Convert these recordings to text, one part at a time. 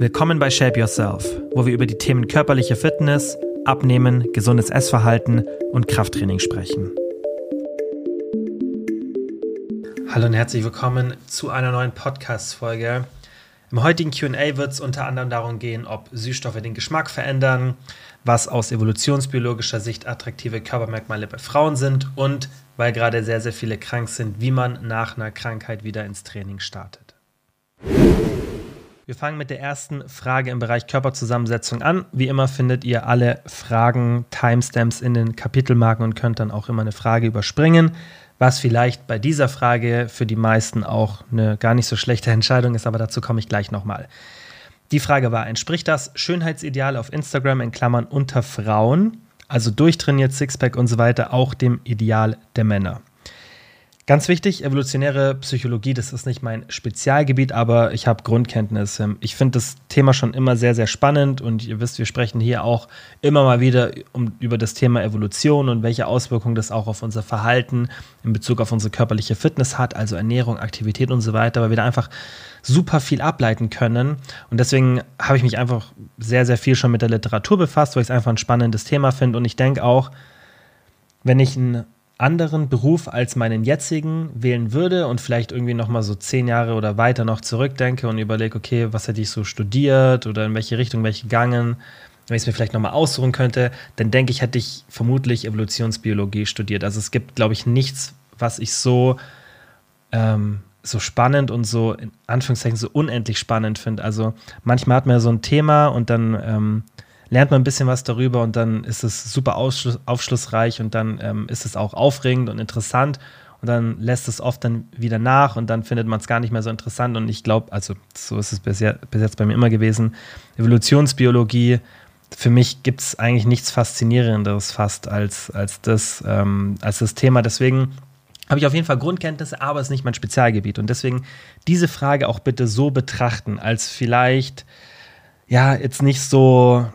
Willkommen bei Shape Yourself, wo wir über die Themen körperliche Fitness, Abnehmen, gesundes Essverhalten und Krafttraining sprechen. Hallo und herzlich willkommen zu einer neuen Podcast-Folge. Im heutigen QA wird es unter anderem darum gehen, ob Süßstoffe den Geschmack verändern, was aus evolutionsbiologischer Sicht attraktive Körpermerkmale bei Frauen sind und, weil gerade sehr, sehr viele krank sind, wie man nach einer Krankheit wieder ins Training startet. Wir fangen mit der ersten Frage im Bereich Körperzusammensetzung an. Wie immer findet ihr alle Fragen, Timestamps in den Kapitelmarken und könnt dann auch immer eine Frage überspringen, was vielleicht bei dieser Frage für die meisten auch eine gar nicht so schlechte Entscheidung ist, aber dazu komme ich gleich nochmal. Die Frage war, entspricht das Schönheitsideal auf Instagram in Klammern unter Frauen, also durchtrainiert, Sixpack und so weiter, auch dem Ideal der Männer? Ganz wichtig, evolutionäre Psychologie, das ist nicht mein Spezialgebiet, aber ich habe Grundkenntnisse. Ich finde das Thema schon immer sehr, sehr spannend und ihr wisst, wir sprechen hier auch immer mal wieder um, über das Thema Evolution und welche Auswirkungen das auch auf unser Verhalten in Bezug auf unsere körperliche Fitness hat, also Ernährung, Aktivität und so weiter, weil wir da einfach super viel ableiten können. Und deswegen habe ich mich einfach sehr, sehr viel schon mit der Literatur befasst, weil ich es einfach ein spannendes Thema finde und ich denke auch, wenn ich ein anderen Beruf als meinen jetzigen wählen würde und vielleicht irgendwie noch mal so zehn Jahre oder weiter noch zurückdenke und überlege, okay, was hätte ich so studiert oder in welche Richtung welche gegangen, wenn ich es mir vielleicht noch mal aussuchen könnte, dann denke ich, hätte ich vermutlich Evolutionsbiologie studiert. Also es gibt, glaube ich, nichts, was ich so ähm, so spannend und so in Anführungszeichen so unendlich spannend finde. Also manchmal hat man ja so ein Thema und dann ähm, lernt man ein bisschen was darüber und dann ist es super aufschlussreich und dann ähm, ist es auch aufregend und interessant und dann lässt es oft dann wieder nach und dann findet man es gar nicht mehr so interessant und ich glaube, also so ist es bis, bis jetzt bei mir immer gewesen, Evolutionsbiologie, für mich gibt es eigentlich nichts Faszinierenderes fast als, als, das, ähm, als das Thema. Deswegen habe ich auf jeden Fall Grundkenntnisse, aber es ist nicht mein Spezialgebiet. Und deswegen diese Frage auch bitte so betrachten, als vielleicht, ja, jetzt nicht so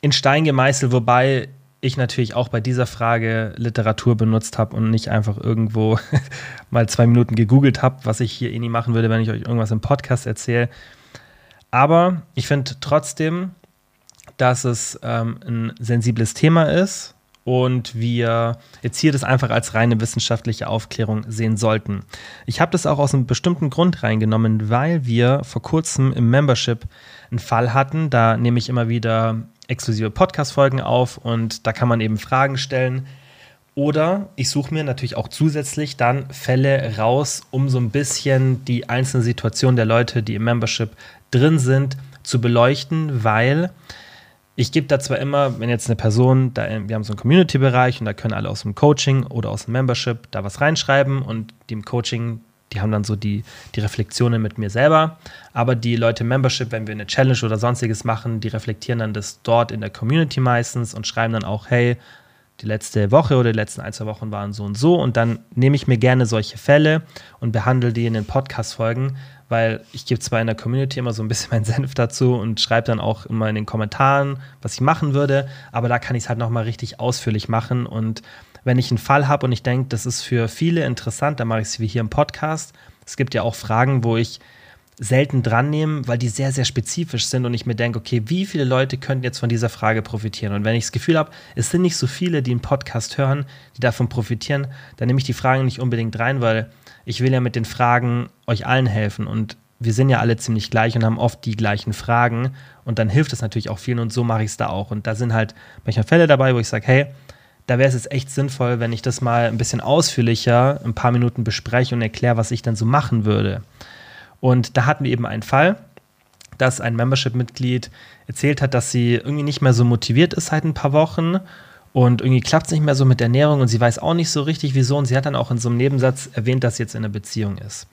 in Stein gemeißelt, wobei ich natürlich auch bei dieser Frage Literatur benutzt habe und nicht einfach irgendwo mal zwei Minuten gegoogelt habe, was ich hier eh nie machen würde, wenn ich euch irgendwas im Podcast erzähle. Aber ich finde trotzdem, dass es ähm, ein sensibles Thema ist und wir jetzt hier das einfach als reine wissenschaftliche Aufklärung sehen sollten. Ich habe das auch aus einem bestimmten Grund reingenommen, weil wir vor kurzem im Membership einen Fall hatten. Da nehme ich immer wieder exklusive Podcast-Folgen auf und da kann man eben Fragen stellen. Oder ich suche mir natürlich auch zusätzlich dann Fälle raus, um so ein bisschen die einzelnen Situationen der Leute, die im Membership drin sind, zu beleuchten, weil ich gebe da zwar immer, wenn jetzt eine Person, da, wir haben so einen Community-Bereich und da können alle aus dem Coaching oder aus dem Membership da was reinschreiben und die im Coaching die haben dann so die, die Reflexionen mit mir selber. Aber die Leute Membership, wenn wir eine Challenge oder sonstiges machen, die reflektieren dann das dort in der Community meistens und schreiben dann auch, hey, die letzte Woche oder die letzten ein, zwei Wochen waren so und so. Und dann nehme ich mir gerne solche Fälle und behandle die in den Podcast-Folgen, weil ich gebe zwar in der Community immer so ein bisschen meinen Senf dazu und schreibe dann auch immer in den Kommentaren, was ich machen würde, aber da kann ich es halt nochmal richtig ausführlich machen und wenn ich einen Fall habe und ich denke, das ist für viele interessant, dann mache ich es wie hier im Podcast. Es gibt ja auch Fragen, wo ich selten dran nehme, weil die sehr, sehr spezifisch sind und ich mir denke, okay, wie viele Leute könnten jetzt von dieser Frage profitieren? Und wenn ich das Gefühl habe, es sind nicht so viele, die einen Podcast hören, die davon profitieren, dann nehme ich die Fragen nicht unbedingt rein, weil ich will ja mit den Fragen euch allen helfen und wir sind ja alle ziemlich gleich und haben oft die gleichen Fragen und dann hilft es natürlich auch vielen und so mache ich es da auch. Und da sind halt manchmal Fälle dabei, wo ich sage, hey, da wäre es jetzt echt sinnvoll, wenn ich das mal ein bisschen ausführlicher ein paar Minuten bespreche und erkläre, was ich dann so machen würde. Und da hatten wir eben einen Fall, dass ein Membership-Mitglied erzählt hat, dass sie irgendwie nicht mehr so motiviert ist seit ein paar Wochen und irgendwie klappt es nicht mehr so mit Ernährung und sie weiß auch nicht so richtig, wieso. Und sie hat dann auch in so einem Nebensatz erwähnt, dass sie jetzt in einer Beziehung ist.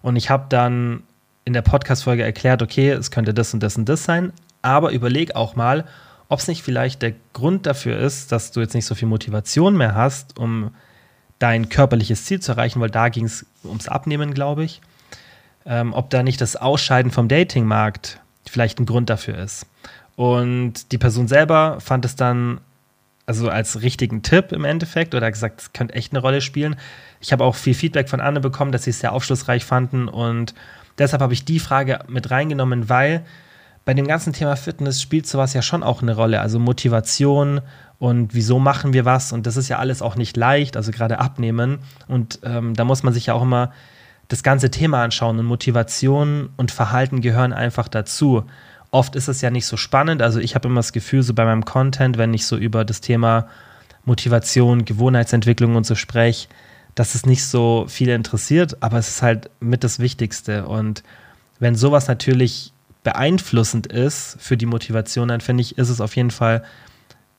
Und ich habe dann in der Podcast-Folge erklärt, okay, es könnte das und das und das sein, aber überleg auch mal, ob es nicht vielleicht der Grund dafür ist, dass du jetzt nicht so viel Motivation mehr hast, um dein körperliches Ziel zu erreichen, weil da ging es ums Abnehmen, glaube ich. Ähm, ob da nicht das Ausscheiden vom Datingmarkt vielleicht ein Grund dafür ist. Und die Person selber fand es dann also als richtigen Tipp im Endeffekt oder gesagt, es könnte echt eine Rolle spielen. Ich habe auch viel Feedback von Anne bekommen, dass sie es sehr aufschlussreich fanden und deshalb habe ich die Frage mit reingenommen, weil bei dem ganzen Thema Fitness spielt sowas ja schon auch eine Rolle. Also Motivation und wieso machen wir was. Und das ist ja alles auch nicht leicht, also gerade abnehmen. Und ähm, da muss man sich ja auch immer das ganze Thema anschauen. Und Motivation und Verhalten gehören einfach dazu. Oft ist es ja nicht so spannend. Also ich habe immer das Gefühl, so bei meinem Content, wenn ich so über das Thema Motivation, Gewohnheitsentwicklung und so spreche, dass es nicht so viele interessiert, aber es ist halt mit das Wichtigste. Und wenn sowas natürlich beeinflussend ist für die Motivation, dann finde ich, ist es auf jeden Fall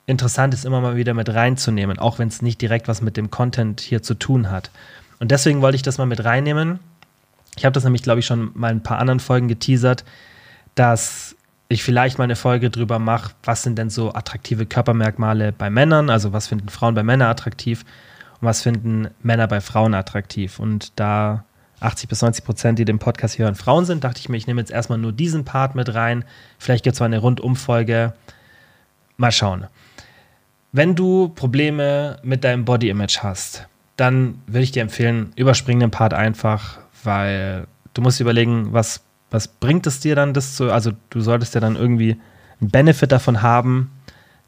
interessant, es immer mal wieder mit reinzunehmen, auch wenn es nicht direkt was mit dem Content hier zu tun hat. Und deswegen wollte ich das mal mit reinnehmen. Ich habe das nämlich, glaube ich, schon mal in ein paar anderen Folgen geteasert, dass ich vielleicht mal eine Folge drüber mache, was sind denn so attraktive Körpermerkmale bei Männern, also was finden Frauen bei Männern attraktiv und was finden Männer bei Frauen attraktiv. Und da 80 bis 90 Prozent, die den Podcast hören, Frauen sind, dachte ich mir, ich nehme jetzt erstmal nur diesen Part mit rein. Vielleicht gibt es mal eine Rundumfolge. Mal schauen. Wenn du Probleme mit deinem Body Image hast, dann würde ich dir empfehlen, überspring den Part einfach, weil du musst überlegen, was, was bringt es dir dann, das zu, also du solltest ja dann irgendwie einen Benefit davon haben,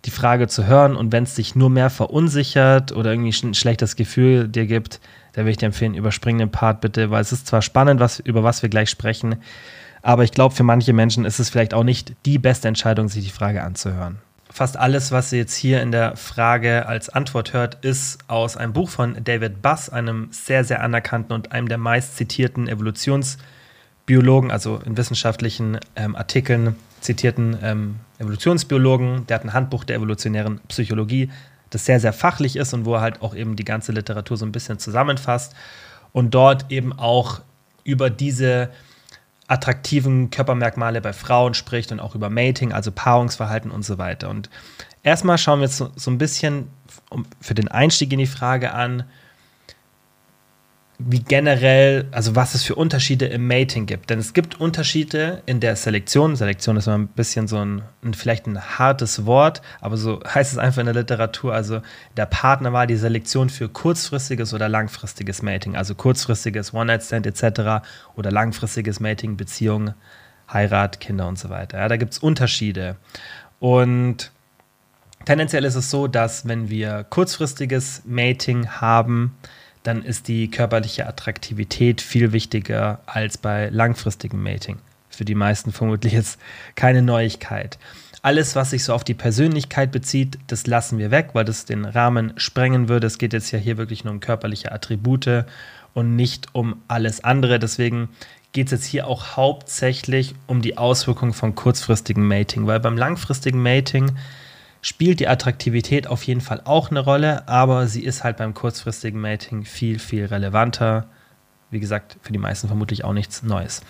die Frage zu hören und wenn es dich nur mehr verunsichert oder irgendwie ein schlechtes Gefühl dir gibt, da würde ich dir empfehlen, überspring den Part bitte, weil es ist zwar spannend, was, über was wir gleich sprechen, aber ich glaube, für manche Menschen ist es vielleicht auch nicht die beste Entscheidung, sich die Frage anzuhören. Fast alles, was ihr jetzt hier in der Frage als Antwort hört, ist aus einem Buch von David Buss, einem sehr, sehr anerkannten und einem der meist zitierten Evolutionsbiologen, also in wissenschaftlichen ähm, Artikeln zitierten ähm, Evolutionsbiologen. Der hat ein Handbuch der evolutionären Psychologie, das sehr, sehr fachlich ist und wo er halt auch eben die ganze Literatur so ein bisschen zusammenfasst und dort eben auch über diese attraktiven Körpermerkmale bei Frauen spricht und auch über Mating, also Paarungsverhalten und so weiter. Und erstmal schauen wir uns so, so ein bisschen für den Einstieg in die Frage an, wie generell, also was es für Unterschiede im Mating gibt. Denn es gibt Unterschiede in der Selektion. Selektion ist immer ein bisschen so ein, vielleicht ein hartes Wort, aber so heißt es einfach in der Literatur. Also der Partner war die Selektion für kurzfristiges oder langfristiges Mating. Also kurzfristiges One-Night-Stand etc. oder langfristiges Mating, Beziehung, Heirat, Kinder und so weiter. Ja, da gibt es Unterschiede. Und tendenziell ist es so, dass wenn wir kurzfristiges Mating haben, dann ist die körperliche Attraktivität viel wichtiger als bei langfristigem Mating. Für die meisten vermutlich jetzt keine Neuigkeit. Alles, was sich so auf die Persönlichkeit bezieht, das lassen wir weg, weil das den Rahmen sprengen würde. Es geht jetzt ja hier wirklich nur um körperliche Attribute und nicht um alles andere. Deswegen geht es jetzt hier auch hauptsächlich um die Auswirkungen von kurzfristigem Mating, weil beim langfristigen Mating spielt die Attraktivität auf jeden Fall auch eine Rolle, aber sie ist halt beim kurzfristigen Mating viel, viel relevanter. Wie gesagt, für die meisten vermutlich auch nichts Neues.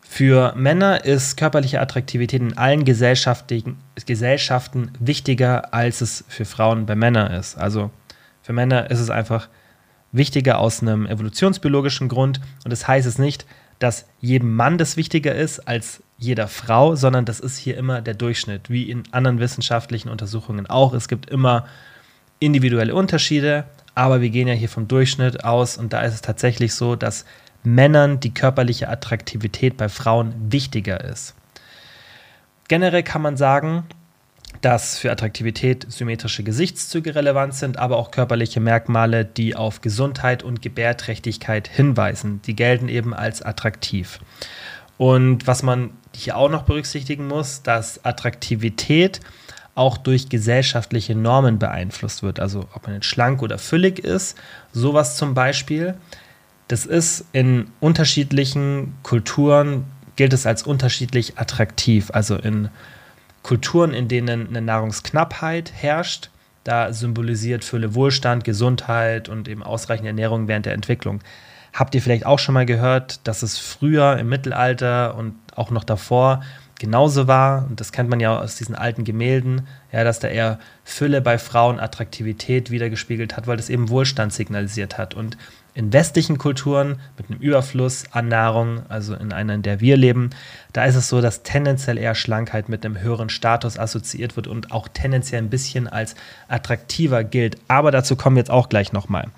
Für Männer ist körperliche Attraktivität in allen Gesellschaften wichtiger, als es für Frauen bei Männern ist. Also für Männer ist es einfach wichtiger aus einem evolutionsbiologischen Grund. Und das heißt es nicht, dass jedem Mann das wichtiger ist als jeder Frau, sondern das ist hier immer der Durchschnitt, wie in anderen wissenschaftlichen Untersuchungen auch. Es gibt immer individuelle Unterschiede, aber wir gehen ja hier vom Durchschnitt aus und da ist es tatsächlich so, dass Männern die körperliche Attraktivität bei Frauen wichtiger ist. Generell kann man sagen, dass für Attraktivität symmetrische Gesichtszüge relevant sind, aber auch körperliche Merkmale, die auf Gesundheit und Gebärträchtigkeit hinweisen. Die gelten eben als attraktiv. Und was man hier auch noch berücksichtigen muss, dass Attraktivität auch durch gesellschaftliche Normen beeinflusst wird. Also ob man jetzt schlank oder füllig ist, sowas zum Beispiel. Das ist in unterschiedlichen Kulturen, gilt es als unterschiedlich attraktiv. Also in Kulturen, in denen eine Nahrungsknappheit herrscht, da symbolisiert Fülle Wohlstand, Gesundheit und eben ausreichende Ernährung während der Entwicklung. Habt ihr vielleicht auch schon mal gehört, dass es früher im Mittelalter und auch noch davor genauso war? Und das kennt man ja aus diesen alten Gemälden, ja, dass da eher Fülle bei Frauen Attraktivität wiedergespiegelt hat, weil das eben Wohlstand signalisiert hat. Und in westlichen Kulturen mit einem Überfluss an Nahrung, also in einer, in der wir leben, da ist es so, dass tendenziell eher Schlankheit mit einem höheren Status assoziiert wird und auch tendenziell ein bisschen als attraktiver gilt. Aber dazu kommen wir jetzt auch gleich nochmal.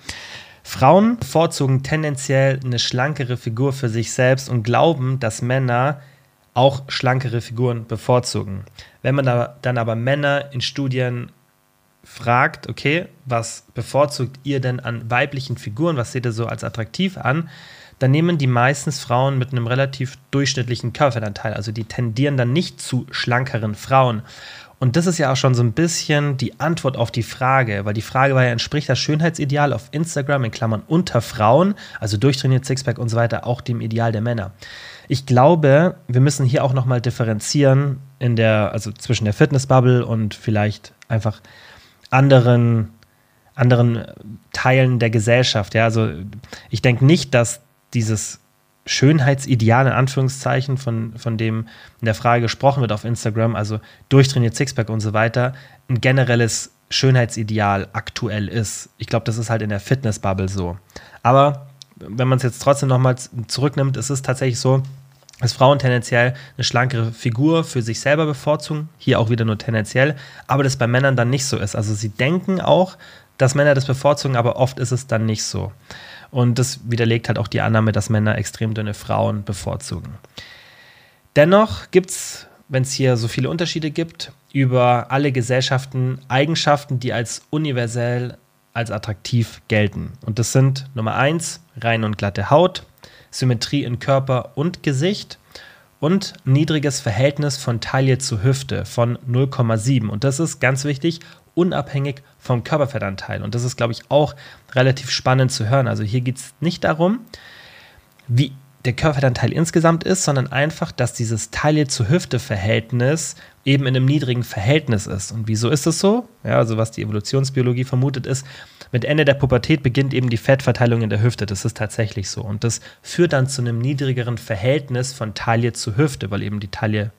Frauen bevorzugen tendenziell eine schlankere Figur für sich selbst und glauben, dass Männer auch schlankere Figuren bevorzugen. Wenn man da, dann aber Männer in Studien fragt, okay, was bevorzugt ihr denn an weiblichen Figuren, was seht ihr so als attraktiv an, dann nehmen die meistens Frauen mit einem relativ durchschnittlichen Körperfettanteil. Also die tendieren dann nicht zu schlankeren Frauen. Und das ist ja auch schon so ein bisschen die Antwort auf die Frage, weil die Frage war ja, entspricht das Schönheitsideal auf Instagram in Klammern unter Frauen, also durchtrainiert Sixpack und so weiter, auch dem Ideal der Männer? Ich glaube, wir müssen hier auch nochmal differenzieren in der, also zwischen der Fitnessbubble und vielleicht einfach anderen, anderen Teilen der Gesellschaft. Ja, also ich denke nicht, dass dieses Schönheitsideal in Anführungszeichen, von, von dem in der Frage gesprochen wird auf Instagram, also durchtrainiert Sixpack und so weiter, ein generelles Schönheitsideal aktuell ist. Ich glaube, das ist halt in der Fitnessbubble so. Aber wenn man es jetzt trotzdem nochmal zurücknimmt, ist es tatsächlich so, dass Frauen tendenziell eine schlankere Figur für sich selber bevorzugen, hier auch wieder nur tendenziell, aber das bei Männern dann nicht so ist. Also sie denken auch, dass Männer das bevorzugen, aber oft ist es dann nicht so. Und das widerlegt halt auch die Annahme, dass Männer extrem dünne Frauen bevorzugen. Dennoch gibt es, wenn es hier so viele Unterschiede gibt, über alle Gesellschaften Eigenschaften, die als universell als attraktiv gelten. Und das sind Nummer eins, reine und glatte Haut, Symmetrie in Körper und Gesicht und niedriges Verhältnis von Taille zu Hüfte von 0,7. Und das ist ganz wichtig, unabhängig vom Körperfettanteil. Und das ist, glaube ich, auch relativ spannend zu hören. Also hier geht es nicht darum, wie der Körperfettanteil insgesamt ist, sondern einfach, dass dieses Taille zu Hüfte-Verhältnis eben in einem niedrigen Verhältnis ist. Und wieso ist es so? Ja, also was die Evolutionsbiologie vermutet ist, mit Ende der Pubertät beginnt eben die Fettverteilung in der Hüfte. Das ist tatsächlich so. Und das führt dann zu einem niedrigeren Verhältnis von Taille zu Hüfte, weil eben die Taille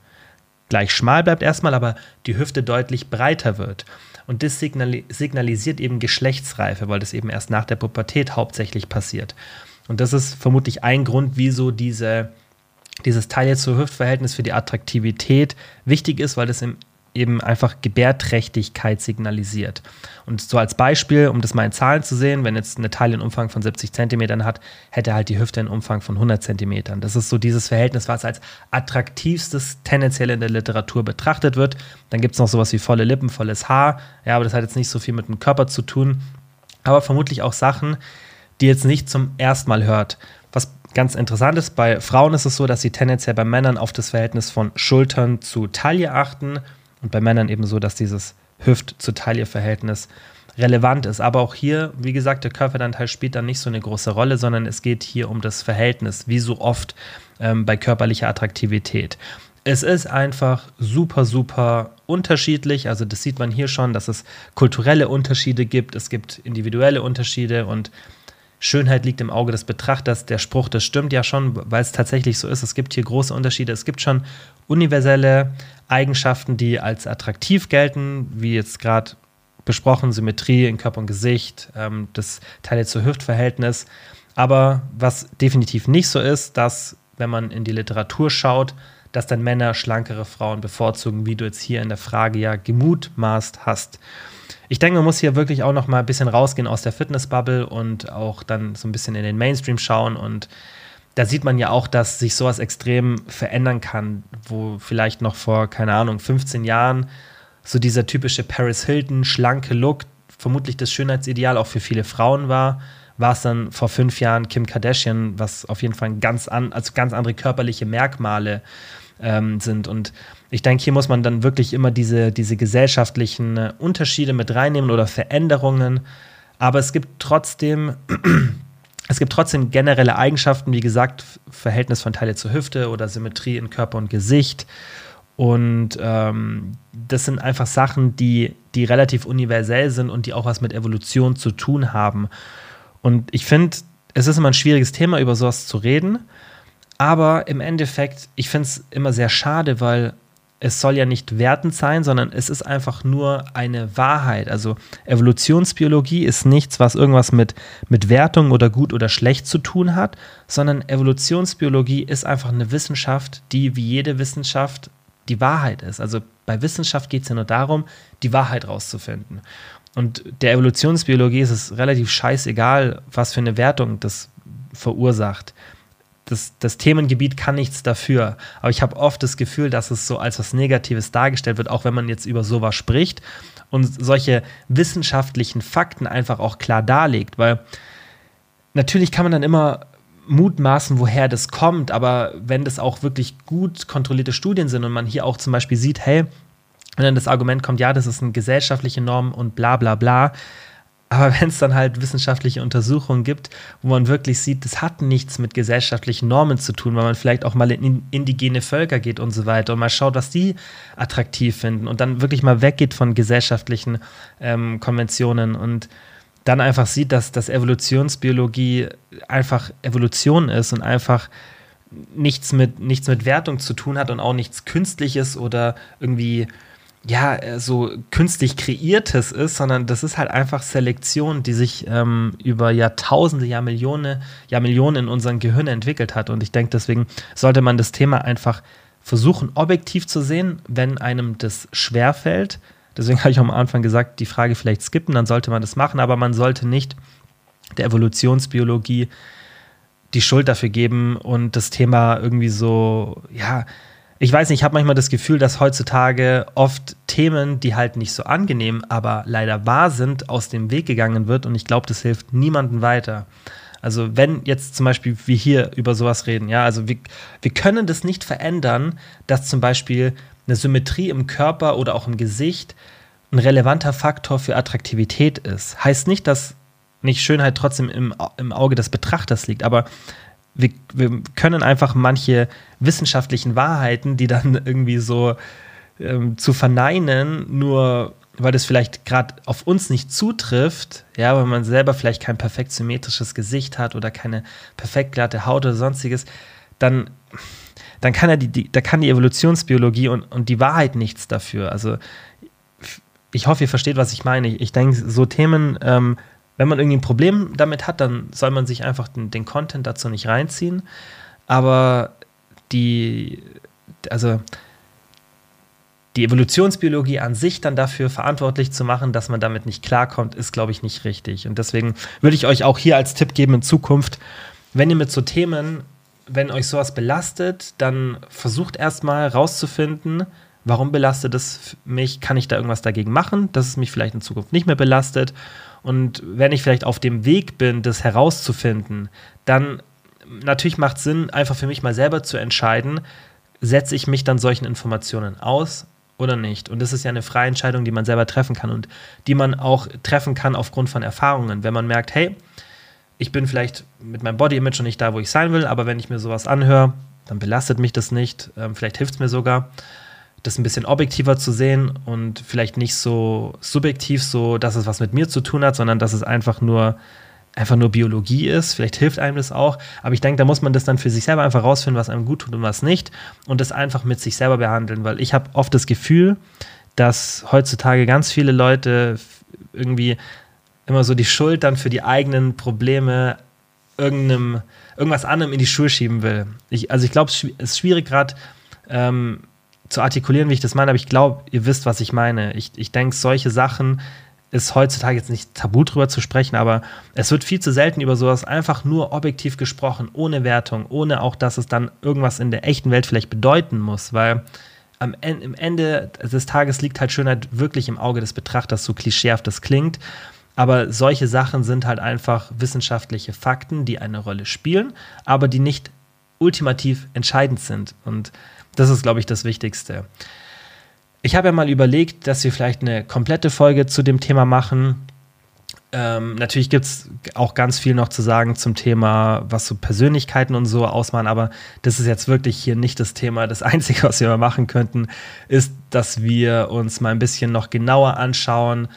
gleich schmal bleibt erstmal, aber die Hüfte deutlich breiter wird. Und das signalisiert eben Geschlechtsreife, weil das eben erst nach der Pubertät hauptsächlich passiert. Und das ist vermutlich ein Grund, wieso diese, dieses Taille-zu-Hüft-Verhältnis für die Attraktivität wichtig ist, weil das im eben einfach Gebärträchtigkeit signalisiert. Und so als Beispiel, um das mal in Zahlen zu sehen, wenn jetzt eine Taille einen Umfang von 70 Zentimetern hat, hätte halt die Hüfte einen Umfang von 100 Zentimetern. Das ist so dieses Verhältnis, was als attraktivstes tendenziell in der Literatur betrachtet wird. Dann gibt es noch sowas wie volle Lippen, volles Haar. Ja, aber das hat jetzt nicht so viel mit dem Körper zu tun. Aber vermutlich auch Sachen, die jetzt nicht zum ersten Mal hört. Was ganz interessant ist, bei Frauen ist es so, dass sie tendenziell bei Männern auf das Verhältnis von Schultern zu Taille achten und bei Männern eben so, dass dieses Hüft- zu Taille-Verhältnis relevant ist. Aber auch hier, wie gesagt, der Körperanteil spielt dann nicht so eine große Rolle, sondern es geht hier um das Verhältnis, wie so oft ähm, bei körperlicher Attraktivität. Es ist einfach super, super unterschiedlich. Also das sieht man hier schon, dass es kulturelle Unterschiede gibt, es gibt individuelle Unterschiede und Schönheit liegt im Auge des Betrachters. Der Spruch, das stimmt ja schon, weil es tatsächlich so ist. Es gibt hier große Unterschiede. Es gibt schon universelle Eigenschaften, die als attraktiv gelten, wie jetzt gerade besprochen, Symmetrie in Körper und Gesicht, ähm, das Teile-zu-Hüft-Verhältnis. Aber was definitiv nicht so ist, dass, wenn man in die Literatur schaut, dass dann Männer schlankere Frauen bevorzugen, wie du jetzt hier in der Frage ja gemutmaßt hast. Ich denke, man muss hier wirklich auch noch mal ein bisschen rausgehen aus der Fitnessbubble und auch dann so ein bisschen in den Mainstream schauen und da sieht man ja auch, dass sich sowas extrem verändern kann, wo vielleicht noch vor, keine Ahnung, 15 Jahren so dieser typische Paris Hilton schlanke Look vermutlich das Schönheitsideal auch für viele Frauen war, war es dann vor fünf Jahren Kim Kardashian, was auf jeden Fall ganz, an, also ganz andere körperliche Merkmale ähm, sind. Und ich denke, hier muss man dann wirklich immer diese, diese gesellschaftlichen äh, Unterschiede mit reinnehmen oder Veränderungen. Aber es gibt trotzdem es gibt trotzdem generelle Eigenschaften, wie gesagt, Verhältnis von Teile zur Hüfte oder Symmetrie in Körper und Gesicht. Und ähm, das sind einfach Sachen, die, die relativ universell sind und die auch was mit Evolution zu tun haben. Und ich finde, es ist immer ein schwieriges Thema, über sowas zu reden. Aber im Endeffekt, ich finde es immer sehr schade, weil es soll ja nicht wertend sein, sondern es ist einfach nur eine Wahrheit. Also Evolutionsbiologie ist nichts, was irgendwas mit, mit Wertung oder gut oder schlecht zu tun hat, sondern Evolutionsbiologie ist einfach eine Wissenschaft, die wie jede Wissenschaft die Wahrheit ist. Also bei Wissenschaft geht es ja nur darum, die Wahrheit rauszufinden. Und der Evolutionsbiologie ist es relativ scheißegal, was für eine Wertung das verursacht das, das Themengebiet kann nichts dafür. Aber ich habe oft das Gefühl, dass es so als was Negatives dargestellt wird, auch wenn man jetzt über sowas spricht und solche wissenschaftlichen Fakten einfach auch klar darlegt. Weil natürlich kann man dann immer mutmaßen, woher das kommt, aber wenn das auch wirklich gut kontrollierte Studien sind und man hier auch zum Beispiel sieht, hey, wenn dann das Argument kommt, ja, das ist eine gesellschaftliche Norm und bla bla bla, aber wenn es dann halt wissenschaftliche Untersuchungen gibt, wo man wirklich sieht, das hat nichts mit gesellschaftlichen Normen zu tun, weil man vielleicht auch mal in indigene Völker geht und so weiter und mal schaut, was die attraktiv finden und dann wirklich mal weggeht von gesellschaftlichen ähm, Konventionen und dann einfach sieht, dass, dass Evolutionsbiologie einfach Evolution ist und einfach nichts mit, nichts mit Wertung zu tun hat und auch nichts Künstliches oder irgendwie ja, äh, so künstlich kreiertes ist, sondern das ist halt einfach Selektion, die sich ähm, über Jahrtausende, Jahrmillionen, Jahrmillionen in unserem Gehirn entwickelt hat. Und ich denke, deswegen sollte man das Thema einfach versuchen, objektiv zu sehen, wenn einem das schwerfällt. Deswegen habe ich am Anfang gesagt, die Frage vielleicht skippen, dann sollte man das machen, aber man sollte nicht der Evolutionsbiologie die Schuld dafür geben und das Thema irgendwie so, ja, ich weiß nicht, ich habe manchmal das Gefühl, dass heutzutage oft Themen, die halt nicht so angenehm, aber leider wahr sind, aus dem Weg gegangen wird und ich glaube, das hilft niemandem weiter. Also wenn jetzt zum Beispiel wir hier über sowas reden, ja, also wir, wir können das nicht verändern, dass zum Beispiel eine Symmetrie im Körper oder auch im Gesicht ein relevanter Faktor für Attraktivität ist. Heißt nicht, dass nicht Schönheit trotzdem im, im Auge des Betrachters liegt, aber wir, wir können einfach manche wissenschaftlichen Wahrheiten, die dann irgendwie so ähm, zu verneinen, nur weil das vielleicht gerade auf uns nicht zutrifft, ja, weil man selber vielleicht kein perfekt symmetrisches Gesicht hat oder keine perfekt glatte Haut oder sonstiges, dann, dann kann ja die, die, da kann die Evolutionsbiologie und, und die Wahrheit nichts dafür. Also ich hoffe, ihr versteht, was ich meine. Ich, ich denke, so Themen ähm, wenn man irgendwie ein Problem damit hat, dann soll man sich einfach den, den Content dazu nicht reinziehen. Aber die, also die Evolutionsbiologie an sich dann dafür verantwortlich zu machen, dass man damit nicht klarkommt, ist, glaube ich, nicht richtig. Und deswegen würde ich euch auch hier als Tipp geben in Zukunft, wenn ihr mit so Themen, wenn euch sowas belastet, dann versucht erstmal rauszufinden, warum belastet es mich, kann ich da irgendwas dagegen machen, dass es mich vielleicht in Zukunft nicht mehr belastet und wenn ich vielleicht auf dem Weg bin, das herauszufinden, dann natürlich macht es Sinn, einfach für mich mal selber zu entscheiden, setze ich mich dann solchen Informationen aus oder nicht. Und das ist ja eine freie Entscheidung, die man selber treffen kann und die man auch treffen kann aufgrund von Erfahrungen. Wenn man merkt, hey, ich bin vielleicht mit meinem Body-Image noch nicht da, wo ich sein will, aber wenn ich mir sowas anhöre, dann belastet mich das nicht, ähm, vielleicht hilft es mir sogar das ein bisschen objektiver zu sehen und vielleicht nicht so subjektiv, so dass es was mit mir zu tun hat, sondern dass es einfach nur einfach nur Biologie ist. Vielleicht hilft einem das auch. Aber ich denke, da muss man das dann für sich selber einfach rausfinden, was einem gut tut und was nicht. Und das einfach mit sich selber behandeln. Weil ich habe oft das Gefühl, dass heutzutage ganz viele Leute irgendwie immer so die Schuld dann für die eigenen Probleme irgendeinem, irgendwas anderem in die Schuhe schieben will. Ich, also ich glaube, es ist schwierig gerade ähm, zu artikulieren, wie ich das meine, aber ich glaube, ihr wisst, was ich meine. Ich, ich denke, solche Sachen ist heutzutage jetzt nicht tabu drüber zu sprechen, aber es wird viel zu selten über sowas einfach nur objektiv gesprochen, ohne Wertung, ohne auch, dass es dann irgendwas in der echten Welt vielleicht bedeuten muss, weil am Ende, im Ende des Tages liegt halt Schönheit wirklich im Auge des Betrachters, so klischeehaft das klingt. Aber solche Sachen sind halt einfach wissenschaftliche Fakten, die eine Rolle spielen, aber die nicht ultimativ entscheidend sind. Und das ist, glaube ich, das Wichtigste. Ich habe ja mal überlegt, dass wir vielleicht eine komplette Folge zu dem Thema machen. Ähm, natürlich gibt es auch ganz viel noch zu sagen zum Thema, was so Persönlichkeiten und so ausmachen, aber das ist jetzt wirklich hier nicht das Thema. Das Einzige, was wir machen könnten, ist, dass wir uns mal ein bisschen noch genauer anschauen,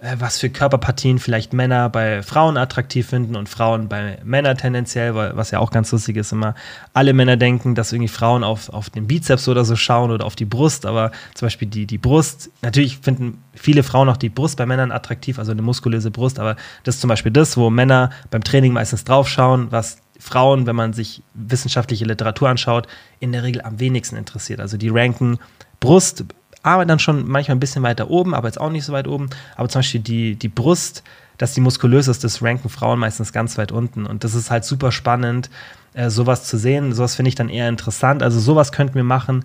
äh, was für Körperpartien vielleicht Männer bei Frauen attraktiv finden und Frauen bei Männern tendenziell, weil, was ja auch ganz lustig ist, immer alle Männer denken, dass irgendwie Frauen auf, auf den Bizeps oder so schauen oder auf die Brust, aber zum Beispiel die, die Brust, natürlich finden viele Frauen auch die Brust bei Männern attraktiv, also eine muskulöse Brust, aber das ist zum Beispiel das, wo Männer beim Training meistens draufschauen, was Frauen, wenn man sich wissenschaftliche Literatur anschaut, in der Regel am wenigsten interessiert. Also die ranken Brust aber dann schon manchmal ein bisschen weiter oben, aber jetzt auch nicht so weit oben. Aber zum Beispiel die, die Brust, dass die muskulös ist, das ranken Frauen meistens ganz weit unten. Und das ist halt super spannend, äh, sowas zu sehen. Sowas finde ich dann eher interessant. Also sowas könnten wir machen,